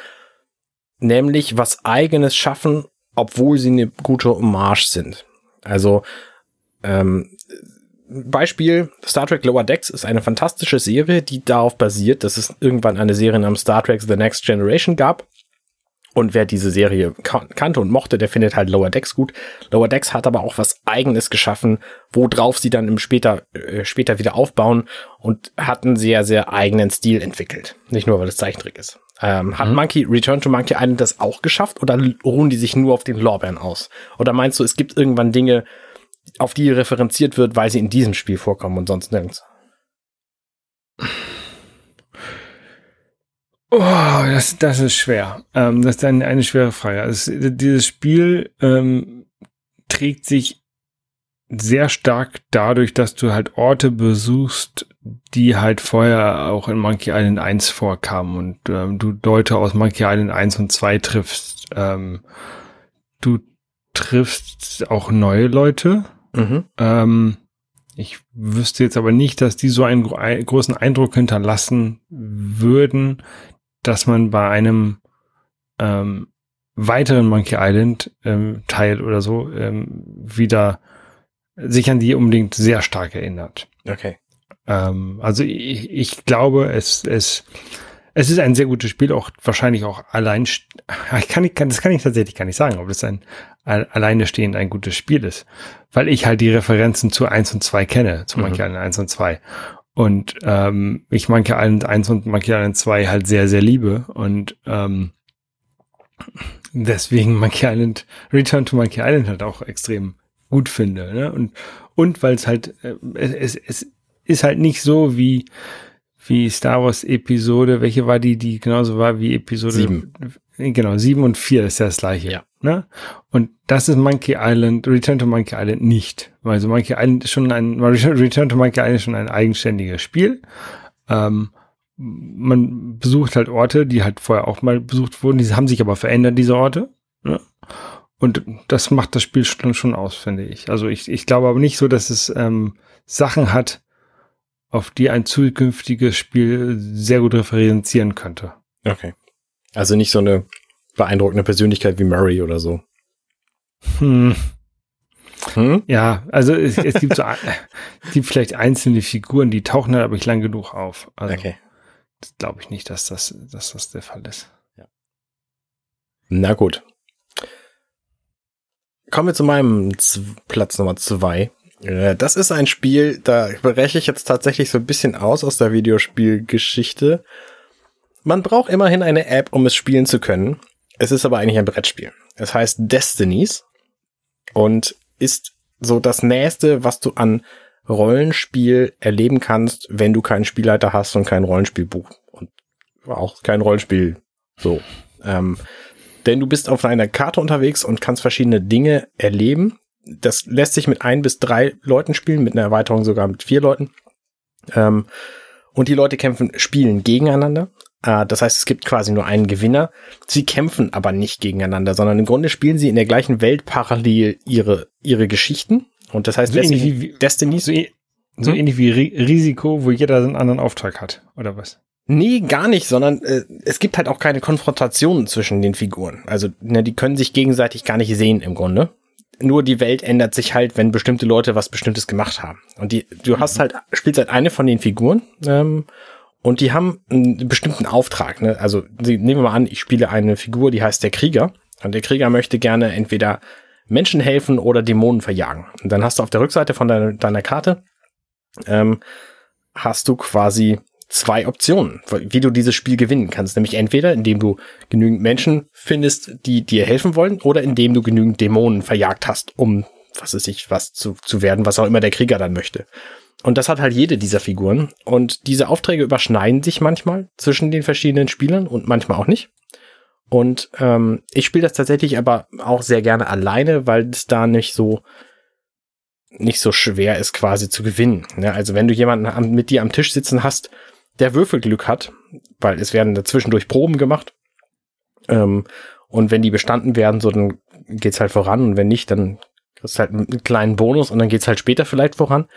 S2: Nämlich was eigenes schaffen, obwohl sie eine gute Hommage sind. Also, ähm, Beispiel, Star Trek Lower Decks ist eine fantastische Serie, die darauf basiert, dass es irgendwann eine Serie namens Star Trek The Next Generation gab. Und wer diese Serie kan kannte und mochte, der findet halt Lower Decks gut. Lower Decks hat aber auch was eigenes geschaffen, worauf sie dann im später, äh, später wieder aufbauen und hat einen sehr, sehr eigenen Stil entwickelt. Nicht nur, weil es Zeichentrick ist. Ähm, hat mhm. Monkey Return to Monkey Island das auch geschafft oder ruhen die sich nur auf den Lorbeeren aus? Oder meinst du, es gibt irgendwann Dinge, auf die referenziert wird, weil sie in diesem Spiel vorkommen und sonst nirgends.
S1: Oh, das, das ist schwer. Ähm, das ist eine, eine schwere Frage. Also, dieses Spiel ähm, trägt sich sehr stark dadurch, dass du halt Orte besuchst, die halt vorher auch in Monkey Island 1 vorkamen und ähm, du Leute aus Monkey Island 1 und 2 triffst. Ähm, du triffst auch neue Leute, Mhm. Ähm, ich wüsste jetzt aber nicht, dass die so einen, einen großen Eindruck hinterlassen würden, dass man bei einem ähm, weiteren Monkey Island ähm, Teil oder so ähm, wieder sich an die unbedingt sehr stark erinnert.
S2: Okay.
S1: Ähm, also ich, ich glaube, es, es es ist ein sehr gutes Spiel, auch wahrscheinlich auch allein. [LAUGHS] Ich kann, ich kann, das kann ich tatsächlich gar nicht sagen, ob es ein alleine stehend ein gutes Spiel ist, weil ich halt die Referenzen zu 1 und 2 kenne, zu mhm. Monkey Island 1 und 2. Und ähm, ich Monkey Island 1 und Monkey Island 2 halt sehr, sehr liebe und ähm, deswegen Monkey Island, Return to Monkey Island halt auch extrem gut finde. Ne? Und, und weil es halt, äh, es, es ist halt nicht so wie wie Star Wars Episode, welche war die, die genauso war wie Episode
S2: sieben.
S1: Genau, sieben und vier ist ja das gleiche.
S2: Ja.
S1: Ne? Und das ist Monkey Island, Return to Monkey Island nicht. Also Monkey Island ist schon ein, Return to Monkey Island ist schon ein eigenständiges Spiel. Ähm, man besucht halt Orte, die halt vorher auch mal besucht wurden, die haben sich aber verändert, diese Orte. Ne? Und das macht das Spiel schon, schon aus, finde ich. Also ich, ich glaube aber nicht so, dass es ähm, Sachen hat, auf die ein zukünftiges Spiel sehr gut referenzieren könnte.
S2: Okay. Also nicht so eine beeindruckende Persönlichkeit wie Murray oder so.
S1: Hm. Hm? Ja, also es, es gibt so es [LAUGHS] gibt vielleicht einzelne Figuren, die tauchen halt aber nicht lang genug auf. Also
S2: okay.
S1: Glaube ich nicht, dass das, dass das der Fall ist.
S2: Ja. Na gut. Kommen wir zu meinem Z Platz Nummer zwei. Äh, das ist ein Spiel, da breche ich jetzt tatsächlich so ein bisschen aus aus der Videospielgeschichte. Man braucht immerhin eine App, um es spielen zu können. Es ist aber eigentlich ein Brettspiel. Es heißt Destinies. Und ist so das Nächste, was du an Rollenspiel erleben kannst, wenn du keinen Spielleiter hast und kein Rollenspielbuch und auch kein Rollenspiel. So. Ähm, denn du bist auf einer Karte unterwegs und kannst verschiedene Dinge erleben. Das lässt sich mit ein bis drei Leuten spielen, mit einer Erweiterung sogar mit vier Leuten. Ähm, und die Leute kämpfen, spielen gegeneinander. Äh, das heißt, es gibt quasi nur einen Gewinner. Sie kämpfen aber nicht gegeneinander, sondern im Grunde spielen sie in der gleichen Welt parallel ihre, ihre Geschichten. Und das heißt,
S1: so ähnlich wie Destiny. So, so hm? ähnlich wie Risiko, wo jeder einen anderen Auftrag hat, oder was?
S2: Nee, gar nicht, sondern äh, es gibt halt auch keine Konfrontationen zwischen den Figuren. Also, ne, die können sich gegenseitig gar nicht sehen im Grunde. Nur die Welt ändert sich halt, wenn bestimmte Leute was Bestimmtes gemacht haben. Und die, du hast mhm. halt, spielst halt eine von den Figuren ähm, und die haben einen bestimmten Auftrag. Ne? Also nehmen wir mal an, ich spiele eine Figur, die heißt der Krieger. Und der Krieger möchte gerne entweder Menschen helfen oder Dämonen verjagen. Und dann hast du auf der Rückseite von deiner, deiner Karte ähm, hast du quasi zwei Optionen, wie du dieses Spiel gewinnen kannst. Nämlich entweder, indem du genügend Menschen findest, die dir helfen wollen, oder indem du genügend Dämonen verjagt hast, um, was weiß ich, was zu, zu werden, was auch immer der Krieger dann möchte. Und das hat halt jede dieser Figuren. Und diese Aufträge überschneiden sich manchmal zwischen den verschiedenen Spielern und manchmal auch nicht. Und ähm, ich spiele das tatsächlich aber auch sehr gerne alleine, weil es da nicht so nicht so schwer ist, quasi zu gewinnen. Ja, also wenn du jemanden mit dir am Tisch sitzen hast, der Würfelglück hat, weil es werden dazwischendurch Proben gemacht. Ähm, und wenn die bestanden werden, so dann geht's halt voran. Und wenn nicht, dann kriegst du halt einen kleinen Bonus und dann geht's halt später vielleicht voran.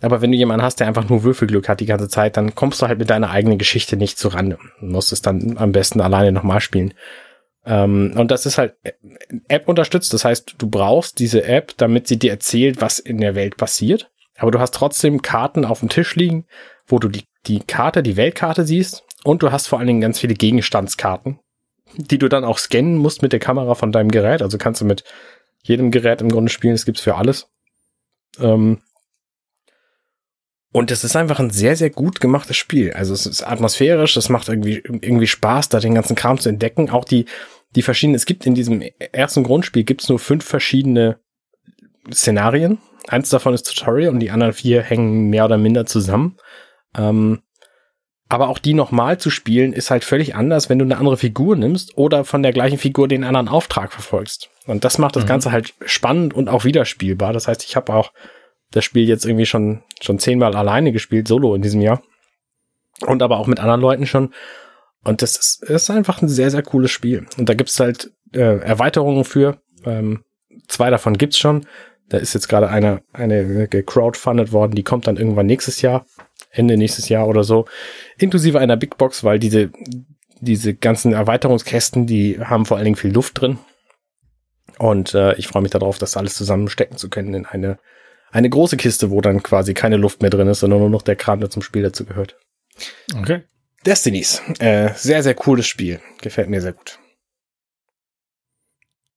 S2: Aber wenn du jemanden hast, der einfach nur Würfelglück hat die ganze Zeit, dann kommst du halt mit deiner eigenen Geschichte nicht zurande. Du musst es dann am besten alleine nochmal spielen. Ähm, und das ist halt App unterstützt. Das heißt, du brauchst diese App, damit sie dir erzählt, was in der Welt passiert. Aber du hast trotzdem Karten auf dem Tisch liegen, wo du die die Karte, die Weltkarte siehst und du hast vor allen Dingen ganz viele Gegenstandskarten, die du dann auch scannen musst mit der Kamera von deinem Gerät. Also kannst du mit jedem Gerät im Grunde spielen, das gibt's für alles. Ähm und es ist einfach ein sehr, sehr gut gemachtes Spiel. Also es ist atmosphärisch, es macht irgendwie, irgendwie Spaß, da den ganzen Kram zu entdecken. Auch die, die verschiedenen, es gibt in diesem ersten Grundspiel gibt's nur fünf verschiedene Szenarien. Eins davon ist Tutorial und die anderen vier hängen mehr oder minder zusammen. Ähm, aber auch die nochmal zu spielen, ist halt völlig anders, wenn du eine andere Figur nimmst oder von der gleichen Figur den anderen Auftrag verfolgst. Und das macht das mhm. Ganze halt spannend und auch wiederspielbar. Das heißt, ich habe auch das Spiel jetzt irgendwie schon, schon zehnmal alleine gespielt, solo in diesem Jahr. Und aber auch mit anderen Leuten schon. Und das ist, ist einfach ein sehr, sehr cooles Spiel. Und da gibt's halt äh, Erweiterungen für. Ähm, zwei davon gibt's schon. Da ist jetzt gerade eine, eine gecrowdfundet worden, die kommt dann irgendwann nächstes Jahr. Ende nächstes Jahr oder so, inklusive einer Big Box, weil diese, diese ganzen Erweiterungskästen, die haben vor allen Dingen viel Luft drin. Und äh, ich freue mich darauf, das alles zusammenstecken zu können in eine, eine große Kiste, wo dann quasi keine Luft mehr drin ist, sondern nur noch der Kram, der zum Spiel dazu gehört.
S1: Okay.
S2: Destinies. Äh, sehr, sehr cooles Spiel. Gefällt mir sehr gut.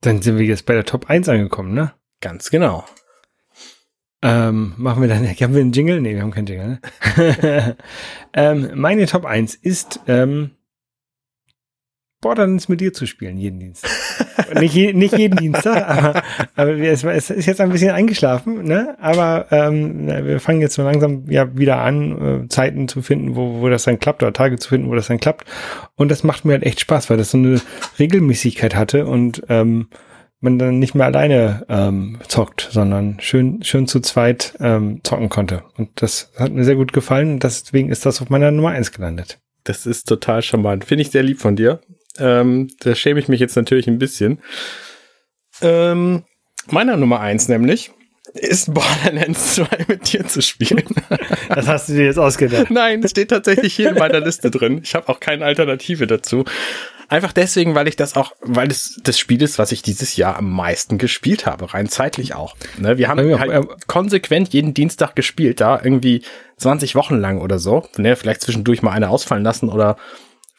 S1: Dann sind wir jetzt bei der Top 1 angekommen, ne?
S2: Ganz genau.
S1: Ähm, machen wir dann, [LAUGHS] haben wir einen Jingle? Nee, wir haben keinen Jingle. Ne? [LAUGHS] ähm, meine Top 1 ist ähm, Borderlands mit dir zu spielen, jeden Dienstag. [LAUGHS] nicht, je, nicht jeden Dienstag, aber, aber es, es ist jetzt ein bisschen eingeschlafen, ne? Aber ähm, wir fangen jetzt so langsam ja wieder an, äh, Zeiten zu finden, wo, wo das dann klappt, oder Tage zu finden, wo das dann klappt. Und das macht mir halt echt Spaß, weil das so eine Regelmäßigkeit hatte und ähm, man dann nicht mehr alleine ähm, zockt, sondern schön, schön zu zweit ähm, zocken konnte. Und das hat mir sehr gut gefallen deswegen ist das auf meiner Nummer eins gelandet.
S2: Das ist total charmant. Finde ich sehr lieb von dir. Ähm, da schäme ich mich jetzt natürlich ein bisschen. Ähm, meiner Nummer eins nämlich ist Borderlands [LAUGHS] 2 mit dir zu spielen. [LAUGHS]
S1: Das hast du dir jetzt ausgedacht.
S2: Nein, steht tatsächlich hier in meiner Liste drin. Ich habe auch keine Alternative dazu. Einfach deswegen, weil ich das auch, weil es das Spiel ist, was ich dieses Jahr am meisten gespielt habe, rein zeitlich auch. Ne, wir haben ja, halt ja. konsequent jeden Dienstag gespielt, da irgendwie 20 Wochen lang oder so. Ne, vielleicht zwischendurch mal eine ausfallen lassen oder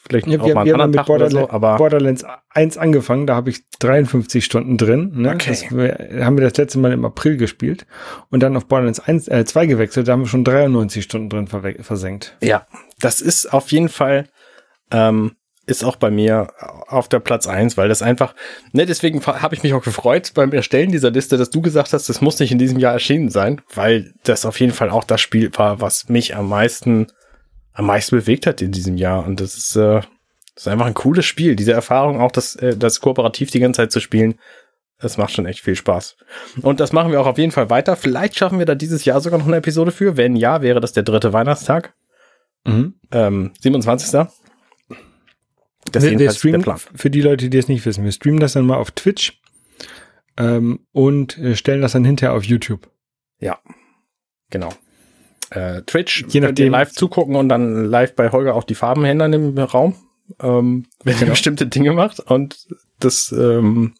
S2: vielleicht
S1: ja, auch wir, mal einen anderen Tag oder so. Aber Borderlands 1 angefangen, da habe ich 53 Stunden drin. Ne? Okay. Das wir, haben wir das letzte Mal im April gespielt und dann auf Borderlands 1, äh, 2 gewechselt, da haben wir schon 93 Stunden drin versenkt.
S2: Ja, das ist auf jeden Fall ähm, ist auch bei mir auf der Platz eins, weil das einfach, ne, deswegen habe ich mich auch gefreut beim Erstellen dieser Liste, dass du gesagt hast, das muss nicht in diesem Jahr erschienen sein, weil das auf jeden Fall auch das Spiel war, was mich am meisten, am meisten bewegt hat in diesem Jahr. Und das ist, äh, das ist einfach ein cooles Spiel. Diese Erfahrung, auch das, äh, das kooperativ die ganze Zeit zu spielen, das macht schon echt viel Spaß. Und das machen wir auch auf jeden Fall weiter. Vielleicht schaffen wir da dieses Jahr sogar noch eine Episode für. Wenn ja, wäre das der dritte Weihnachtstag. Mhm. Ähm, 27.
S1: Das wir, wir streamen, für die Leute, die es nicht wissen, wir streamen das dann mal auf Twitch ähm, und äh, stellen das dann hinterher auf YouTube.
S2: Ja, genau. Äh, Twitch, je nachdem live zugucken und dann live bei Holger auch die Farben ändern im Raum, ähm, wenn genau. er bestimmte Dinge macht. Und das ähm,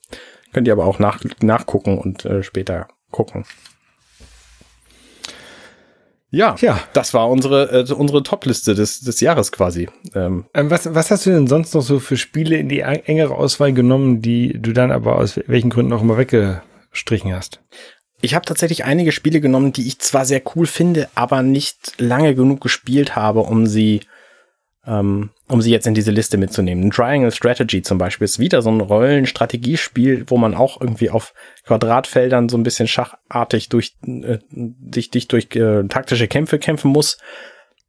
S2: könnt ihr aber auch nach, nachgucken und äh, später gucken. Ja, ja, das war unsere, äh, unsere Top-Liste des, des Jahres quasi.
S1: Ähm, ähm, was, was hast du denn sonst noch so für Spiele in die engere Auswahl genommen, die du dann aber aus welchen Gründen auch immer weggestrichen hast?
S2: Ich habe tatsächlich einige Spiele genommen, die ich zwar sehr cool finde, aber nicht lange genug gespielt habe, um sie ähm, um sie jetzt in diese Liste mitzunehmen. Triangle Strategy zum Beispiel ist wieder so ein Rollenstrategiespiel, wo man auch irgendwie auf Quadratfeldern so ein bisschen schachartig durch äh, dich, dich durch äh, taktische Kämpfe kämpfen muss.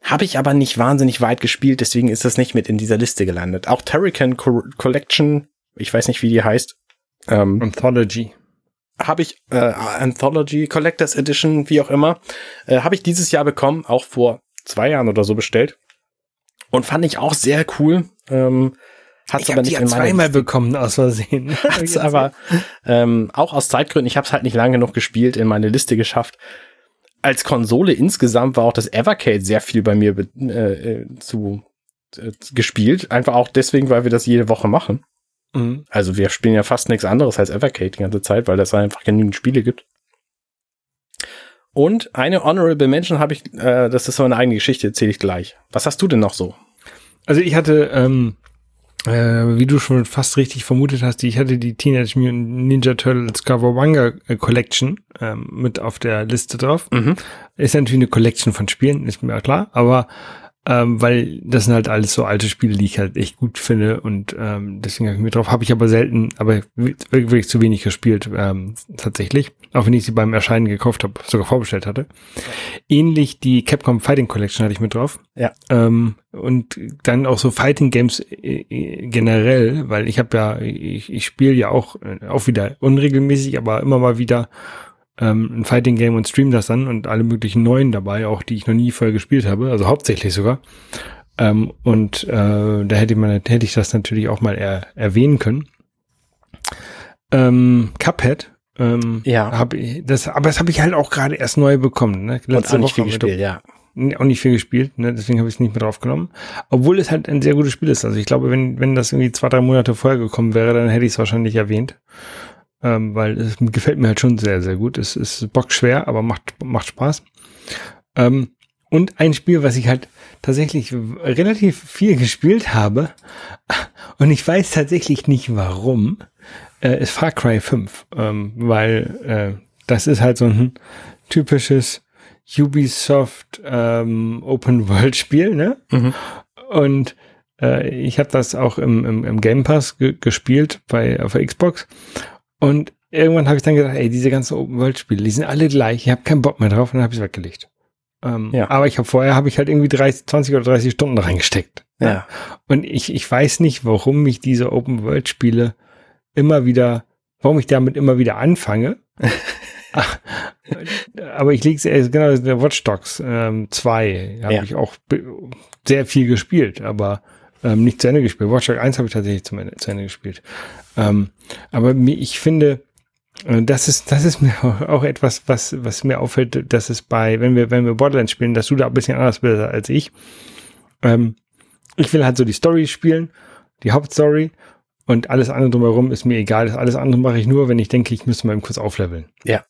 S2: Habe ich aber nicht wahnsinnig weit gespielt, deswegen ist das nicht mit in dieser Liste gelandet. Auch Terrican Co Collection, ich weiß nicht, wie die heißt.
S1: Ähm, Anthology.
S2: Habe ich, äh, Anthology, Collectors Edition, wie auch immer, äh, habe ich dieses Jahr bekommen, auch vor zwei Jahren oder so bestellt. Und fand ich auch sehr cool. Ähm,
S1: Hat's ich aber nicht die in zweimal bekommen aus Versehen. [LAUGHS]
S2: Hat's aber ähm, auch aus Zeitgründen, ich habe es halt nicht lange genug gespielt, in meine Liste geschafft. Als Konsole insgesamt war auch das Evercade sehr viel bei mir äh, äh, zu äh, gespielt. Einfach auch deswegen, weil wir das jede Woche machen. Mhm. Also wir spielen ja fast nichts anderes als Evercade die ganze Zeit, weil es einfach genügend Spiele gibt. Und eine Honorable Mention habe ich, äh, das ist so eine eigene Geschichte, erzähle ich gleich. Was hast du denn noch so?
S1: Also ich hatte, ähm, äh, wie du schon fast richtig vermutet hast, ich hatte die Teenage Mutant Ninja Turtles Kawabanga äh, Collection ähm, mit auf der Liste drauf. Mhm. Ist natürlich eine Collection von Spielen, ist mir klar, aber ähm, weil das sind halt alles so alte Spiele, die ich halt echt gut finde und ähm, deswegen habe ich mir drauf, habe ich aber selten, aber wirklich zu wenig gespielt ähm, tatsächlich, auch wenn ich sie beim Erscheinen gekauft habe, sogar vorbestellt hatte. Ähnlich die Capcom Fighting Collection hatte ich mit drauf.
S2: Ja.
S1: Ähm, und dann auch so Fighting Games äh, äh generell, weil ich habe ja, ich, ich spiele ja auch äh, auch wieder unregelmäßig, aber immer mal wieder ähm, ein Fighting Game und stream das dann und alle möglichen neuen dabei, auch die ich noch nie vorher gespielt habe, also hauptsächlich sogar. Ähm, und äh, da hätte man hätte ich das natürlich auch mal er, erwähnen können. Ähm, Cuphead. Ähm, ja. Hab ich, das, aber das habe ich halt auch gerade erst neu bekommen. Ne?
S2: Letzte und auch nicht viel gespielt, ja.
S1: Auch nicht viel gespielt, ne? deswegen habe ich es nicht mehr drauf genommen. Obwohl es halt ein sehr gutes Spiel ist. Also ich glaube, wenn, wenn das irgendwie zwei, drei Monate vorher gekommen wäre, dann hätte ich es wahrscheinlich erwähnt ähm, weil es gefällt mir halt schon sehr, sehr gut. Es ist bockschwer, aber macht, macht Spaß. Ähm, und ein Spiel, was ich halt tatsächlich relativ viel gespielt habe [LAUGHS] und ich weiß tatsächlich nicht warum, äh, ist Far Cry 5, ähm, weil äh, das ist halt so ein typisches Ubisoft ähm, Open World Spiel, ne? Mhm. Und äh, ich habe das auch im, im, im Game Pass ge gespielt bei auf der Xbox und irgendwann habe ich dann gedacht, ey, diese ganzen Open-World-Spiele, die sind alle gleich, ich habe keinen Bock mehr drauf und dann habe ich es weggelegt. Ähm, ja. Aber ich habe vorher habe ich halt irgendwie 30, 20 oder 30 Stunden reingesteckt.
S2: Ja.
S1: Und ich, ich weiß nicht, warum mich diese Open-World-Spiele immer wieder, warum ich damit immer wieder anfange. [LAUGHS] aber ich liege äh, genau der Watch Dogs 2 ähm, habe ja. ich auch sehr viel gespielt, aber ähm, nicht zu Ende gespielt. Watch Dogs 1 habe ich tatsächlich zum Ende, zu Ende gespielt. Ähm, aber ich finde, äh, das ist, das ist [LAUGHS] mir auch etwas, was, was mir auffällt, dass es bei, wenn wir, wenn wir Borderlands spielen, dass du da ein bisschen anders bist als ich. Ähm, ich will halt so die Story spielen, die Hauptstory und alles andere drumherum ist mir egal. Das alles andere mache ich nur, wenn ich denke, ich müsste mal kurz aufleveln.
S2: Ja.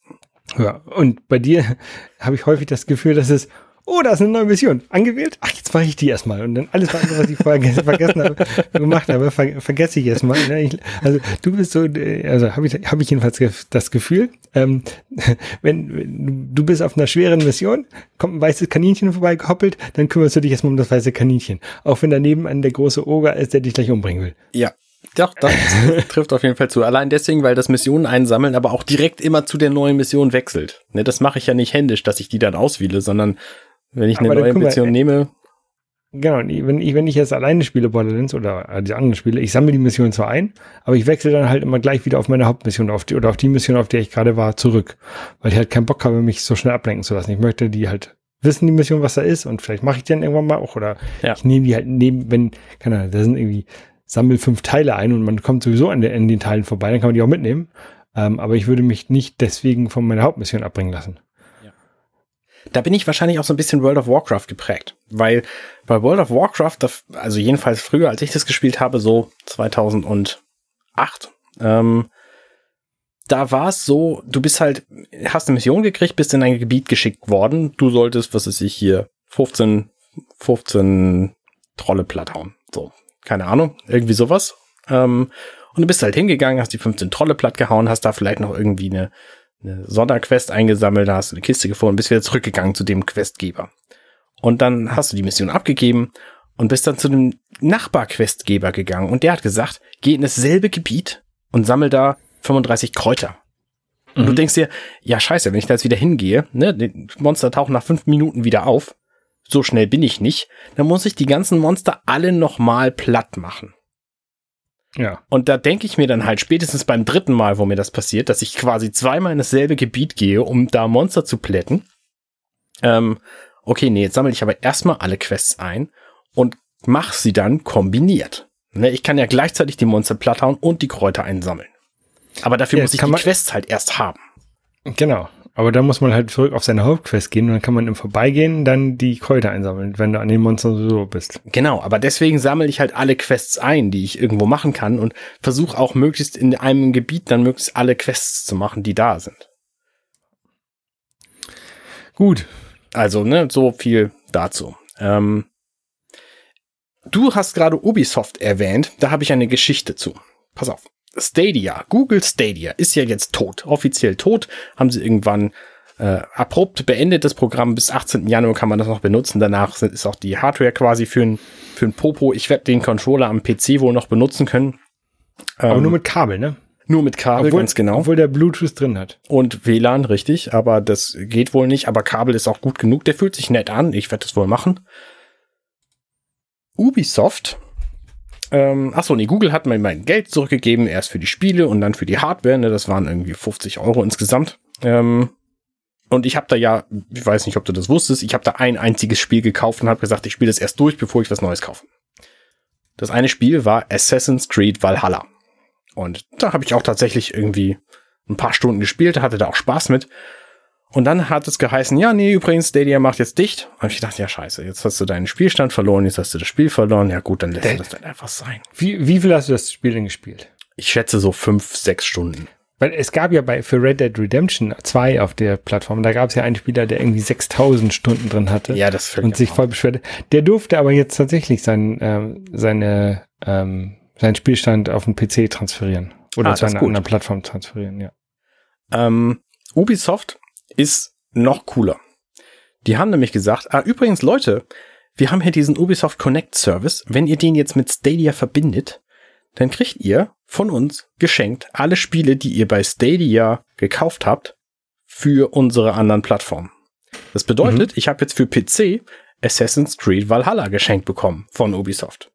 S1: Ja. Und bei dir [LAUGHS] habe ich häufig das Gefühl, dass es oh, da ist eine neue Mission. Angewählt? Ach, jetzt mache ich die erstmal. Und dann alles andere, was ich vorher [LAUGHS] vergessen habe, gemacht habe, ver vergesse ich erstmal. Ne? also du bist so, äh, also habe ich, hab ich jedenfalls das Gefühl, ähm, [LAUGHS] wenn, wenn du bist auf einer schweren Mission, kommt ein weißes Kaninchen vorbei gehoppelt, dann kümmerst du dich erstmal um das weiße Kaninchen. Auch wenn daneben an der große Oger ist, der dich gleich umbringen will.
S2: Ja, doch, das [LAUGHS] trifft auf jeden Fall zu. Allein deswegen, weil das Missionen einsammeln, aber auch direkt immer zu der neuen Mission wechselt. Ne, das mache ich ja nicht händisch, dass ich die dann auswähle, sondern wenn ich eine aber neue Mission mal, nehme.
S1: Genau, wenn ich, wenn ich jetzt alleine spiele Borderlands oder äh, die anderen Spiele, ich sammle die Mission zwar ein, aber ich wechsle dann halt immer gleich wieder auf meine Hauptmission auf die, oder auf die Mission, auf der ich gerade war, zurück. Weil ich halt keinen Bock habe, mich so schnell ablenken zu lassen. Ich möchte die halt wissen, die Mission, was da ist und vielleicht mache ich die dann irgendwann mal auch oder ja. ich nehme die halt neben, wenn, keine Ahnung, da sind irgendwie sammel fünf Teile ein und man kommt sowieso an, der, an den Teilen vorbei, dann kann man die auch mitnehmen. Ähm, aber ich würde mich nicht deswegen von meiner Hauptmission abbringen lassen.
S2: Da bin ich wahrscheinlich auch so ein bisschen World of Warcraft geprägt, weil bei World of Warcraft, also jedenfalls früher, als ich das gespielt habe, so 2008, ähm, da war es so, du bist halt, hast eine Mission gekriegt, bist in ein Gebiet geschickt worden, du solltest, was ist ich hier, 15, 15 Trolle platt hauen. So, keine Ahnung, irgendwie sowas. Ähm, und du bist halt hingegangen, hast die 15 Trolle platt gehauen, hast da vielleicht noch irgendwie eine, eine Sonderquest eingesammelt, da hast du eine Kiste gefunden, bist wieder zurückgegangen zu dem Questgeber. Und dann hast du die Mission abgegeben und bist dann zu dem Nachbarquestgeber gegangen und der hat gesagt, geh in dasselbe Gebiet und sammel da 35 Kräuter. Und mhm. du denkst dir, ja scheiße, wenn ich da jetzt wieder hingehe, ne, die Monster tauchen nach fünf Minuten wieder auf, so schnell bin ich nicht, dann muss ich die ganzen Monster alle nochmal platt machen. Ja. Und da denke ich mir dann halt spätestens beim dritten Mal, wo mir das passiert, dass ich quasi zweimal in dasselbe Gebiet gehe, um da Monster zu plätten. Ähm, okay, nee, jetzt sammle ich aber erstmal alle Quests ein und mach sie dann kombiniert. Ne, ich kann ja gleichzeitig die Monster platt hauen und die Kräuter einsammeln. Aber dafür ja, muss ich die Quests halt erst haben.
S1: Genau. Aber da muss man halt zurück auf seine Hauptquest gehen und dann kann man im Vorbeigehen dann die Kräuter einsammeln, wenn du an den Monstern so bist.
S2: Genau, aber deswegen sammle ich halt alle Quests ein, die ich irgendwo machen kann und versuche auch möglichst in einem Gebiet dann möglichst alle Quests zu machen, die da sind. Gut. Also, ne, so viel dazu. Ähm, du hast gerade Ubisoft erwähnt, da habe ich eine Geschichte zu. Pass auf. Stadia, Google Stadia ist ja jetzt tot, offiziell tot, haben sie irgendwann äh, abrupt beendet das Programm. Bis 18. Januar kann man das noch benutzen. Danach sind, ist auch die Hardware quasi für ein, für ein Popo. Ich werde den Controller am PC wohl noch benutzen können.
S1: Aber ähm, nur mit Kabel, ne?
S2: Nur mit Kabel,
S1: obwohl,
S2: ganz genau.
S1: Obwohl der Bluetooth drin hat.
S2: Und WLAN, richtig. Aber das geht wohl nicht. Aber Kabel ist auch gut genug. Der fühlt sich nett an. Ich werde das wohl machen. Ubisoft ähm, achso, nee, Google hat mir mein Geld zurückgegeben, erst für die Spiele und dann für die Hardware. Ne, das waren irgendwie 50 Euro insgesamt. Ähm, und ich habe da ja, ich weiß nicht, ob du das wusstest, ich habe da ein einziges Spiel gekauft und habe gesagt, ich spiele das erst durch, bevor ich was Neues kaufe. Das eine Spiel war Assassin's Creed Valhalla. Und da habe ich auch tatsächlich irgendwie ein paar Stunden gespielt, hatte da auch Spaß mit. Und dann hat es geheißen, ja, nee, übrigens, Stadia macht jetzt dicht. Und ich dachte, ja, scheiße, jetzt hast du deinen Spielstand verloren, jetzt hast du das Spiel verloren. Ja gut, dann lässt du das dann einfach sein.
S1: Wie, wie viel hast du das Spiel denn gespielt?
S2: Ich schätze so fünf, sechs Stunden.
S1: Weil es gab ja bei für Red Dead Redemption 2 auf der Plattform, da gab es ja einen Spieler, der irgendwie 6000 Stunden drin hatte.
S2: Ja, das
S1: Und sich voll beschwerte. Der durfte aber jetzt tatsächlich sein, ähm, seine, ähm, seinen Spielstand auf den PC transferieren. Oder ah, zu einer anderen Plattform transferieren, ja.
S2: Ähm, Ubisoft ist noch cooler. Die haben nämlich gesagt, ah, übrigens Leute, wir haben hier diesen Ubisoft Connect Service. Wenn ihr den jetzt mit Stadia verbindet, dann kriegt ihr von uns geschenkt alle Spiele, die ihr bei Stadia gekauft habt, für unsere anderen Plattformen. Das bedeutet, mhm. ich habe jetzt für PC Assassin's Creed Valhalla geschenkt bekommen von Ubisoft.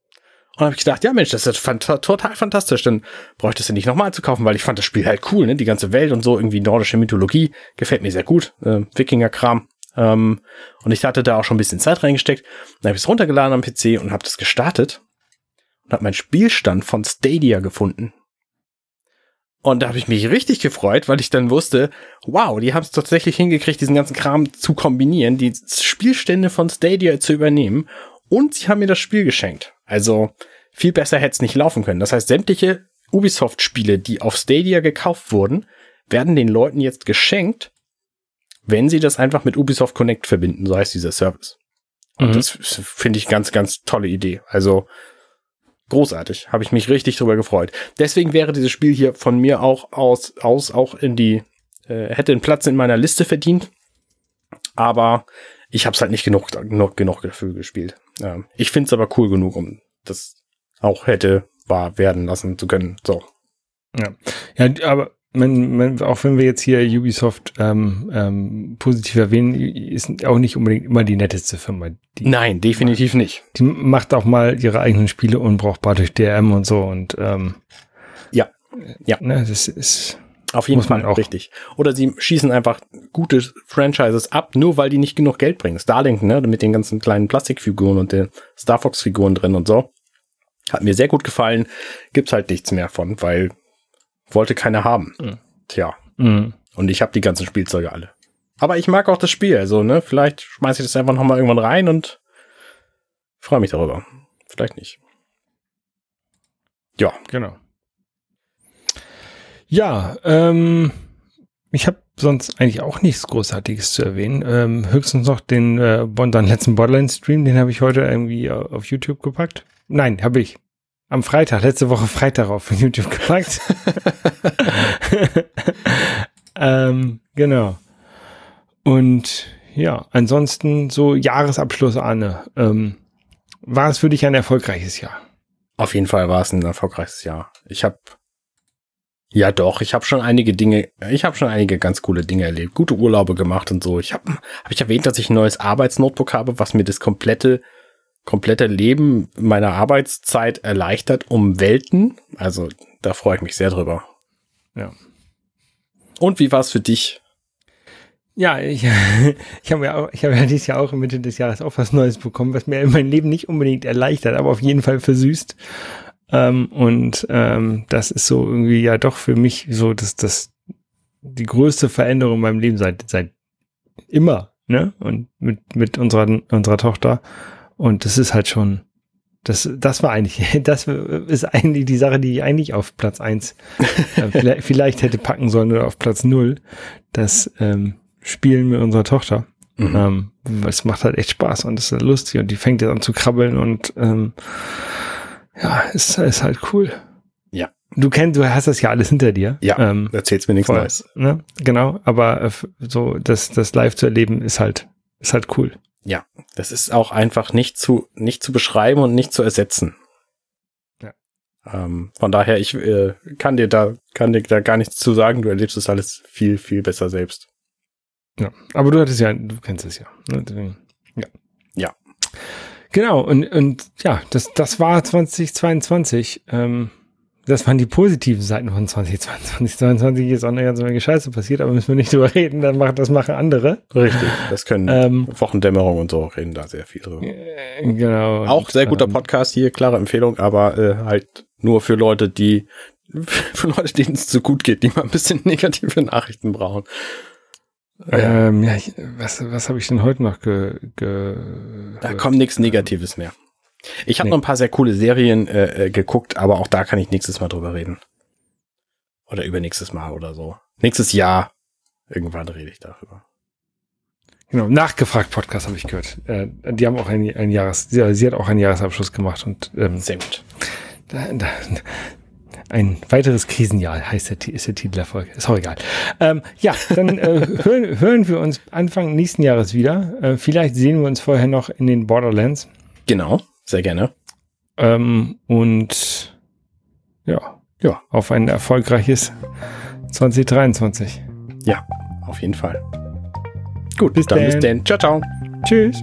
S2: Und habe ich gedacht, ja Mensch, das ist fant total fantastisch. Dann bräuchte es ja nicht nochmal zu kaufen, weil ich fand das Spiel halt cool, ne? Die ganze Welt und so, irgendwie nordische Mythologie. Gefällt mir sehr gut. Äh, Wikinger-Kram. Ähm, und ich hatte da auch schon ein bisschen Zeit reingesteckt. Dann habe ich es runtergeladen am PC und habe das gestartet. Und habe meinen Spielstand von Stadia gefunden. Und da habe ich mich richtig gefreut, weil ich dann wusste, wow, die haben es tatsächlich hingekriegt, diesen ganzen Kram zu kombinieren, die Spielstände von Stadia zu übernehmen. Und sie haben mir das Spiel geschenkt. Also viel besser hätte es nicht laufen können. Das heißt, sämtliche Ubisoft-Spiele, die auf Stadia gekauft wurden, werden den Leuten jetzt geschenkt, wenn sie das einfach mit Ubisoft Connect verbinden, so heißt dieser Service. Und mhm. das finde ich ganz, ganz tolle Idee. Also großartig, habe ich mich richtig drüber gefreut. Deswegen wäre dieses Spiel hier von mir auch aus, aus auch in die, äh, hätte einen Platz in meiner Liste verdient. Aber ich habe es halt nicht genug, genug, genug dafür gespielt. Ähm, ich finde es aber cool genug, um das auch hätte wahr werden lassen zu können. So.
S1: Ja, ja aber man, man, auch wenn wir jetzt hier Ubisoft ähm, ähm, positiv erwähnen, ist auch nicht unbedingt immer die netteste Firma.
S2: Nein, definitiv
S1: macht.
S2: nicht.
S1: Die macht auch mal ihre eigenen Spiele unbrauchbar durch DRM und so und ähm,
S2: ja, ja,
S1: ne, das ist
S2: auf jeden Fall auch richtig. Oder sie schießen einfach gute Franchises ab, nur weil die nicht genug Geld bringen. Starlink, ne, mit den ganzen kleinen Plastikfiguren und den Star Fox Figuren drin und so. Hat mir sehr gut gefallen. Gibt's halt nichts mehr von, weil wollte keiner haben. Mhm. Tja. Mhm. Und ich habe die ganzen Spielzeuge alle. Aber ich mag auch das Spiel, also, ne, vielleicht schmeiße ich das einfach nochmal irgendwann rein und freue mich darüber. Vielleicht nicht.
S1: Ja. Genau. Ja, ähm, ich habe sonst eigentlich auch nichts Großartiges zu erwähnen. Ähm, höchstens noch den äh, den letzten Borderlands-Stream, den habe ich heute irgendwie auf YouTube gepackt. Nein, habe ich. Am Freitag, letzte Woche Freitag auf [LAUGHS] YouTube gepackt. [LAUGHS] ähm, genau. Und ja, ansonsten so Jahresabschluss, Anne. Ähm, war es für dich ein erfolgreiches Jahr?
S2: Auf jeden Fall war es ein erfolgreiches Jahr. Ich habe ja doch, ich habe schon einige Dinge, ich habe schon einige ganz coole Dinge erlebt, gute Urlaube gemacht und so. Ich habe hab ich erwähnt, dass ich ein neues Arbeitsnotebook habe, was mir das komplette komplette Leben meiner Arbeitszeit erleichtert um Welten. Also da freue ich mich sehr drüber.
S1: Ja.
S2: Und wie war es für dich?
S1: Ja, ich, [LAUGHS] ich habe ja auch, ich habe ja dieses Jahr auch Mitte des Jahres auch was Neues bekommen, was mir mein Leben nicht unbedingt erleichtert, aber auf jeden Fall versüßt. Ähm, und ähm, das ist so irgendwie ja doch für mich so, dass das die größte Veränderung in meinem Leben seit seit immer, ne? Und mit mit unserer unserer Tochter und das ist halt schon, das, das war eigentlich, [LAUGHS] das ist eigentlich die Sache, die ich eigentlich auf Platz eins äh, [LAUGHS] vielleicht, vielleicht, hätte packen sollen oder auf Platz null. Das ähm, Spielen mit unserer Tochter. Mhm. Ähm, es macht halt echt Spaß und es ist lustig und die fängt jetzt an zu krabbeln und ähm, ja, ist, ist halt cool.
S2: Ja.
S1: Du kennst, du hast das ja alles hinter dir.
S2: Ja, ähm, erzählst mir nichts Neues.
S1: Ne? Genau, aber äh, so das, das live zu erleben ist halt, ist halt cool.
S2: Ja, das ist auch einfach nicht zu, nicht zu beschreiben und nicht zu ersetzen. Ja. Ähm, von daher, ich äh, kann dir da, kann dir da gar nichts zu sagen. Du erlebst das alles viel, viel besser selbst.
S1: Ja, aber du hattest ja, du kennst es ja. Ne?
S2: Ja. Ja.
S1: Genau, und, und ja, das, das war 2022. Ähm, das waren die positiven Seiten von 2022. 2022 ist auch eine ganze Menge Scheiße passiert, aber müssen wir nicht drüber reden, dann macht, das machen andere.
S2: Richtig, das können ähm, Wochendämmerung und so reden da sehr viel drüber. Äh,
S1: genau.
S2: Auch sehr guter ähm, Podcast hier, klare Empfehlung, aber äh, halt nur für Leute, die, [LAUGHS] für Leute, denen es zu gut geht, die mal ein bisschen [LAUGHS] negative Nachrichten brauchen.
S1: Ähm, ja, ich, was, was habe ich denn heute noch ge, ge
S2: Da kommt nichts Negatives mehr. Ich habe nee. noch ein paar sehr coole Serien äh, äh, geguckt, aber auch da kann ich nächstes Mal drüber reden. Oder übernächstes Mal oder so. Nächstes Jahr. Irgendwann rede ich darüber.
S1: Genau, nachgefragt Podcast habe ich gehört. Äh, die haben auch ein, ein Jahres, sie, sie, hat auch einen Jahresabschluss gemacht und
S2: ähm, sehr gut.
S1: Da, da, ein weiteres Krisenjahr heißt der, ist der Titel der Folge. Ist auch egal. Ähm, ja, dann äh, [LAUGHS] hören, hören wir uns Anfang nächsten Jahres wieder. Äh, vielleicht sehen wir uns vorher noch in den Borderlands.
S2: Genau. Sehr gerne.
S1: Ähm, und ja, ja, auf ein erfolgreiches 2023.
S2: Ja, auf jeden Fall. Gut, bis dann. Bis dann. Ciao, ciao.
S1: Tschüss.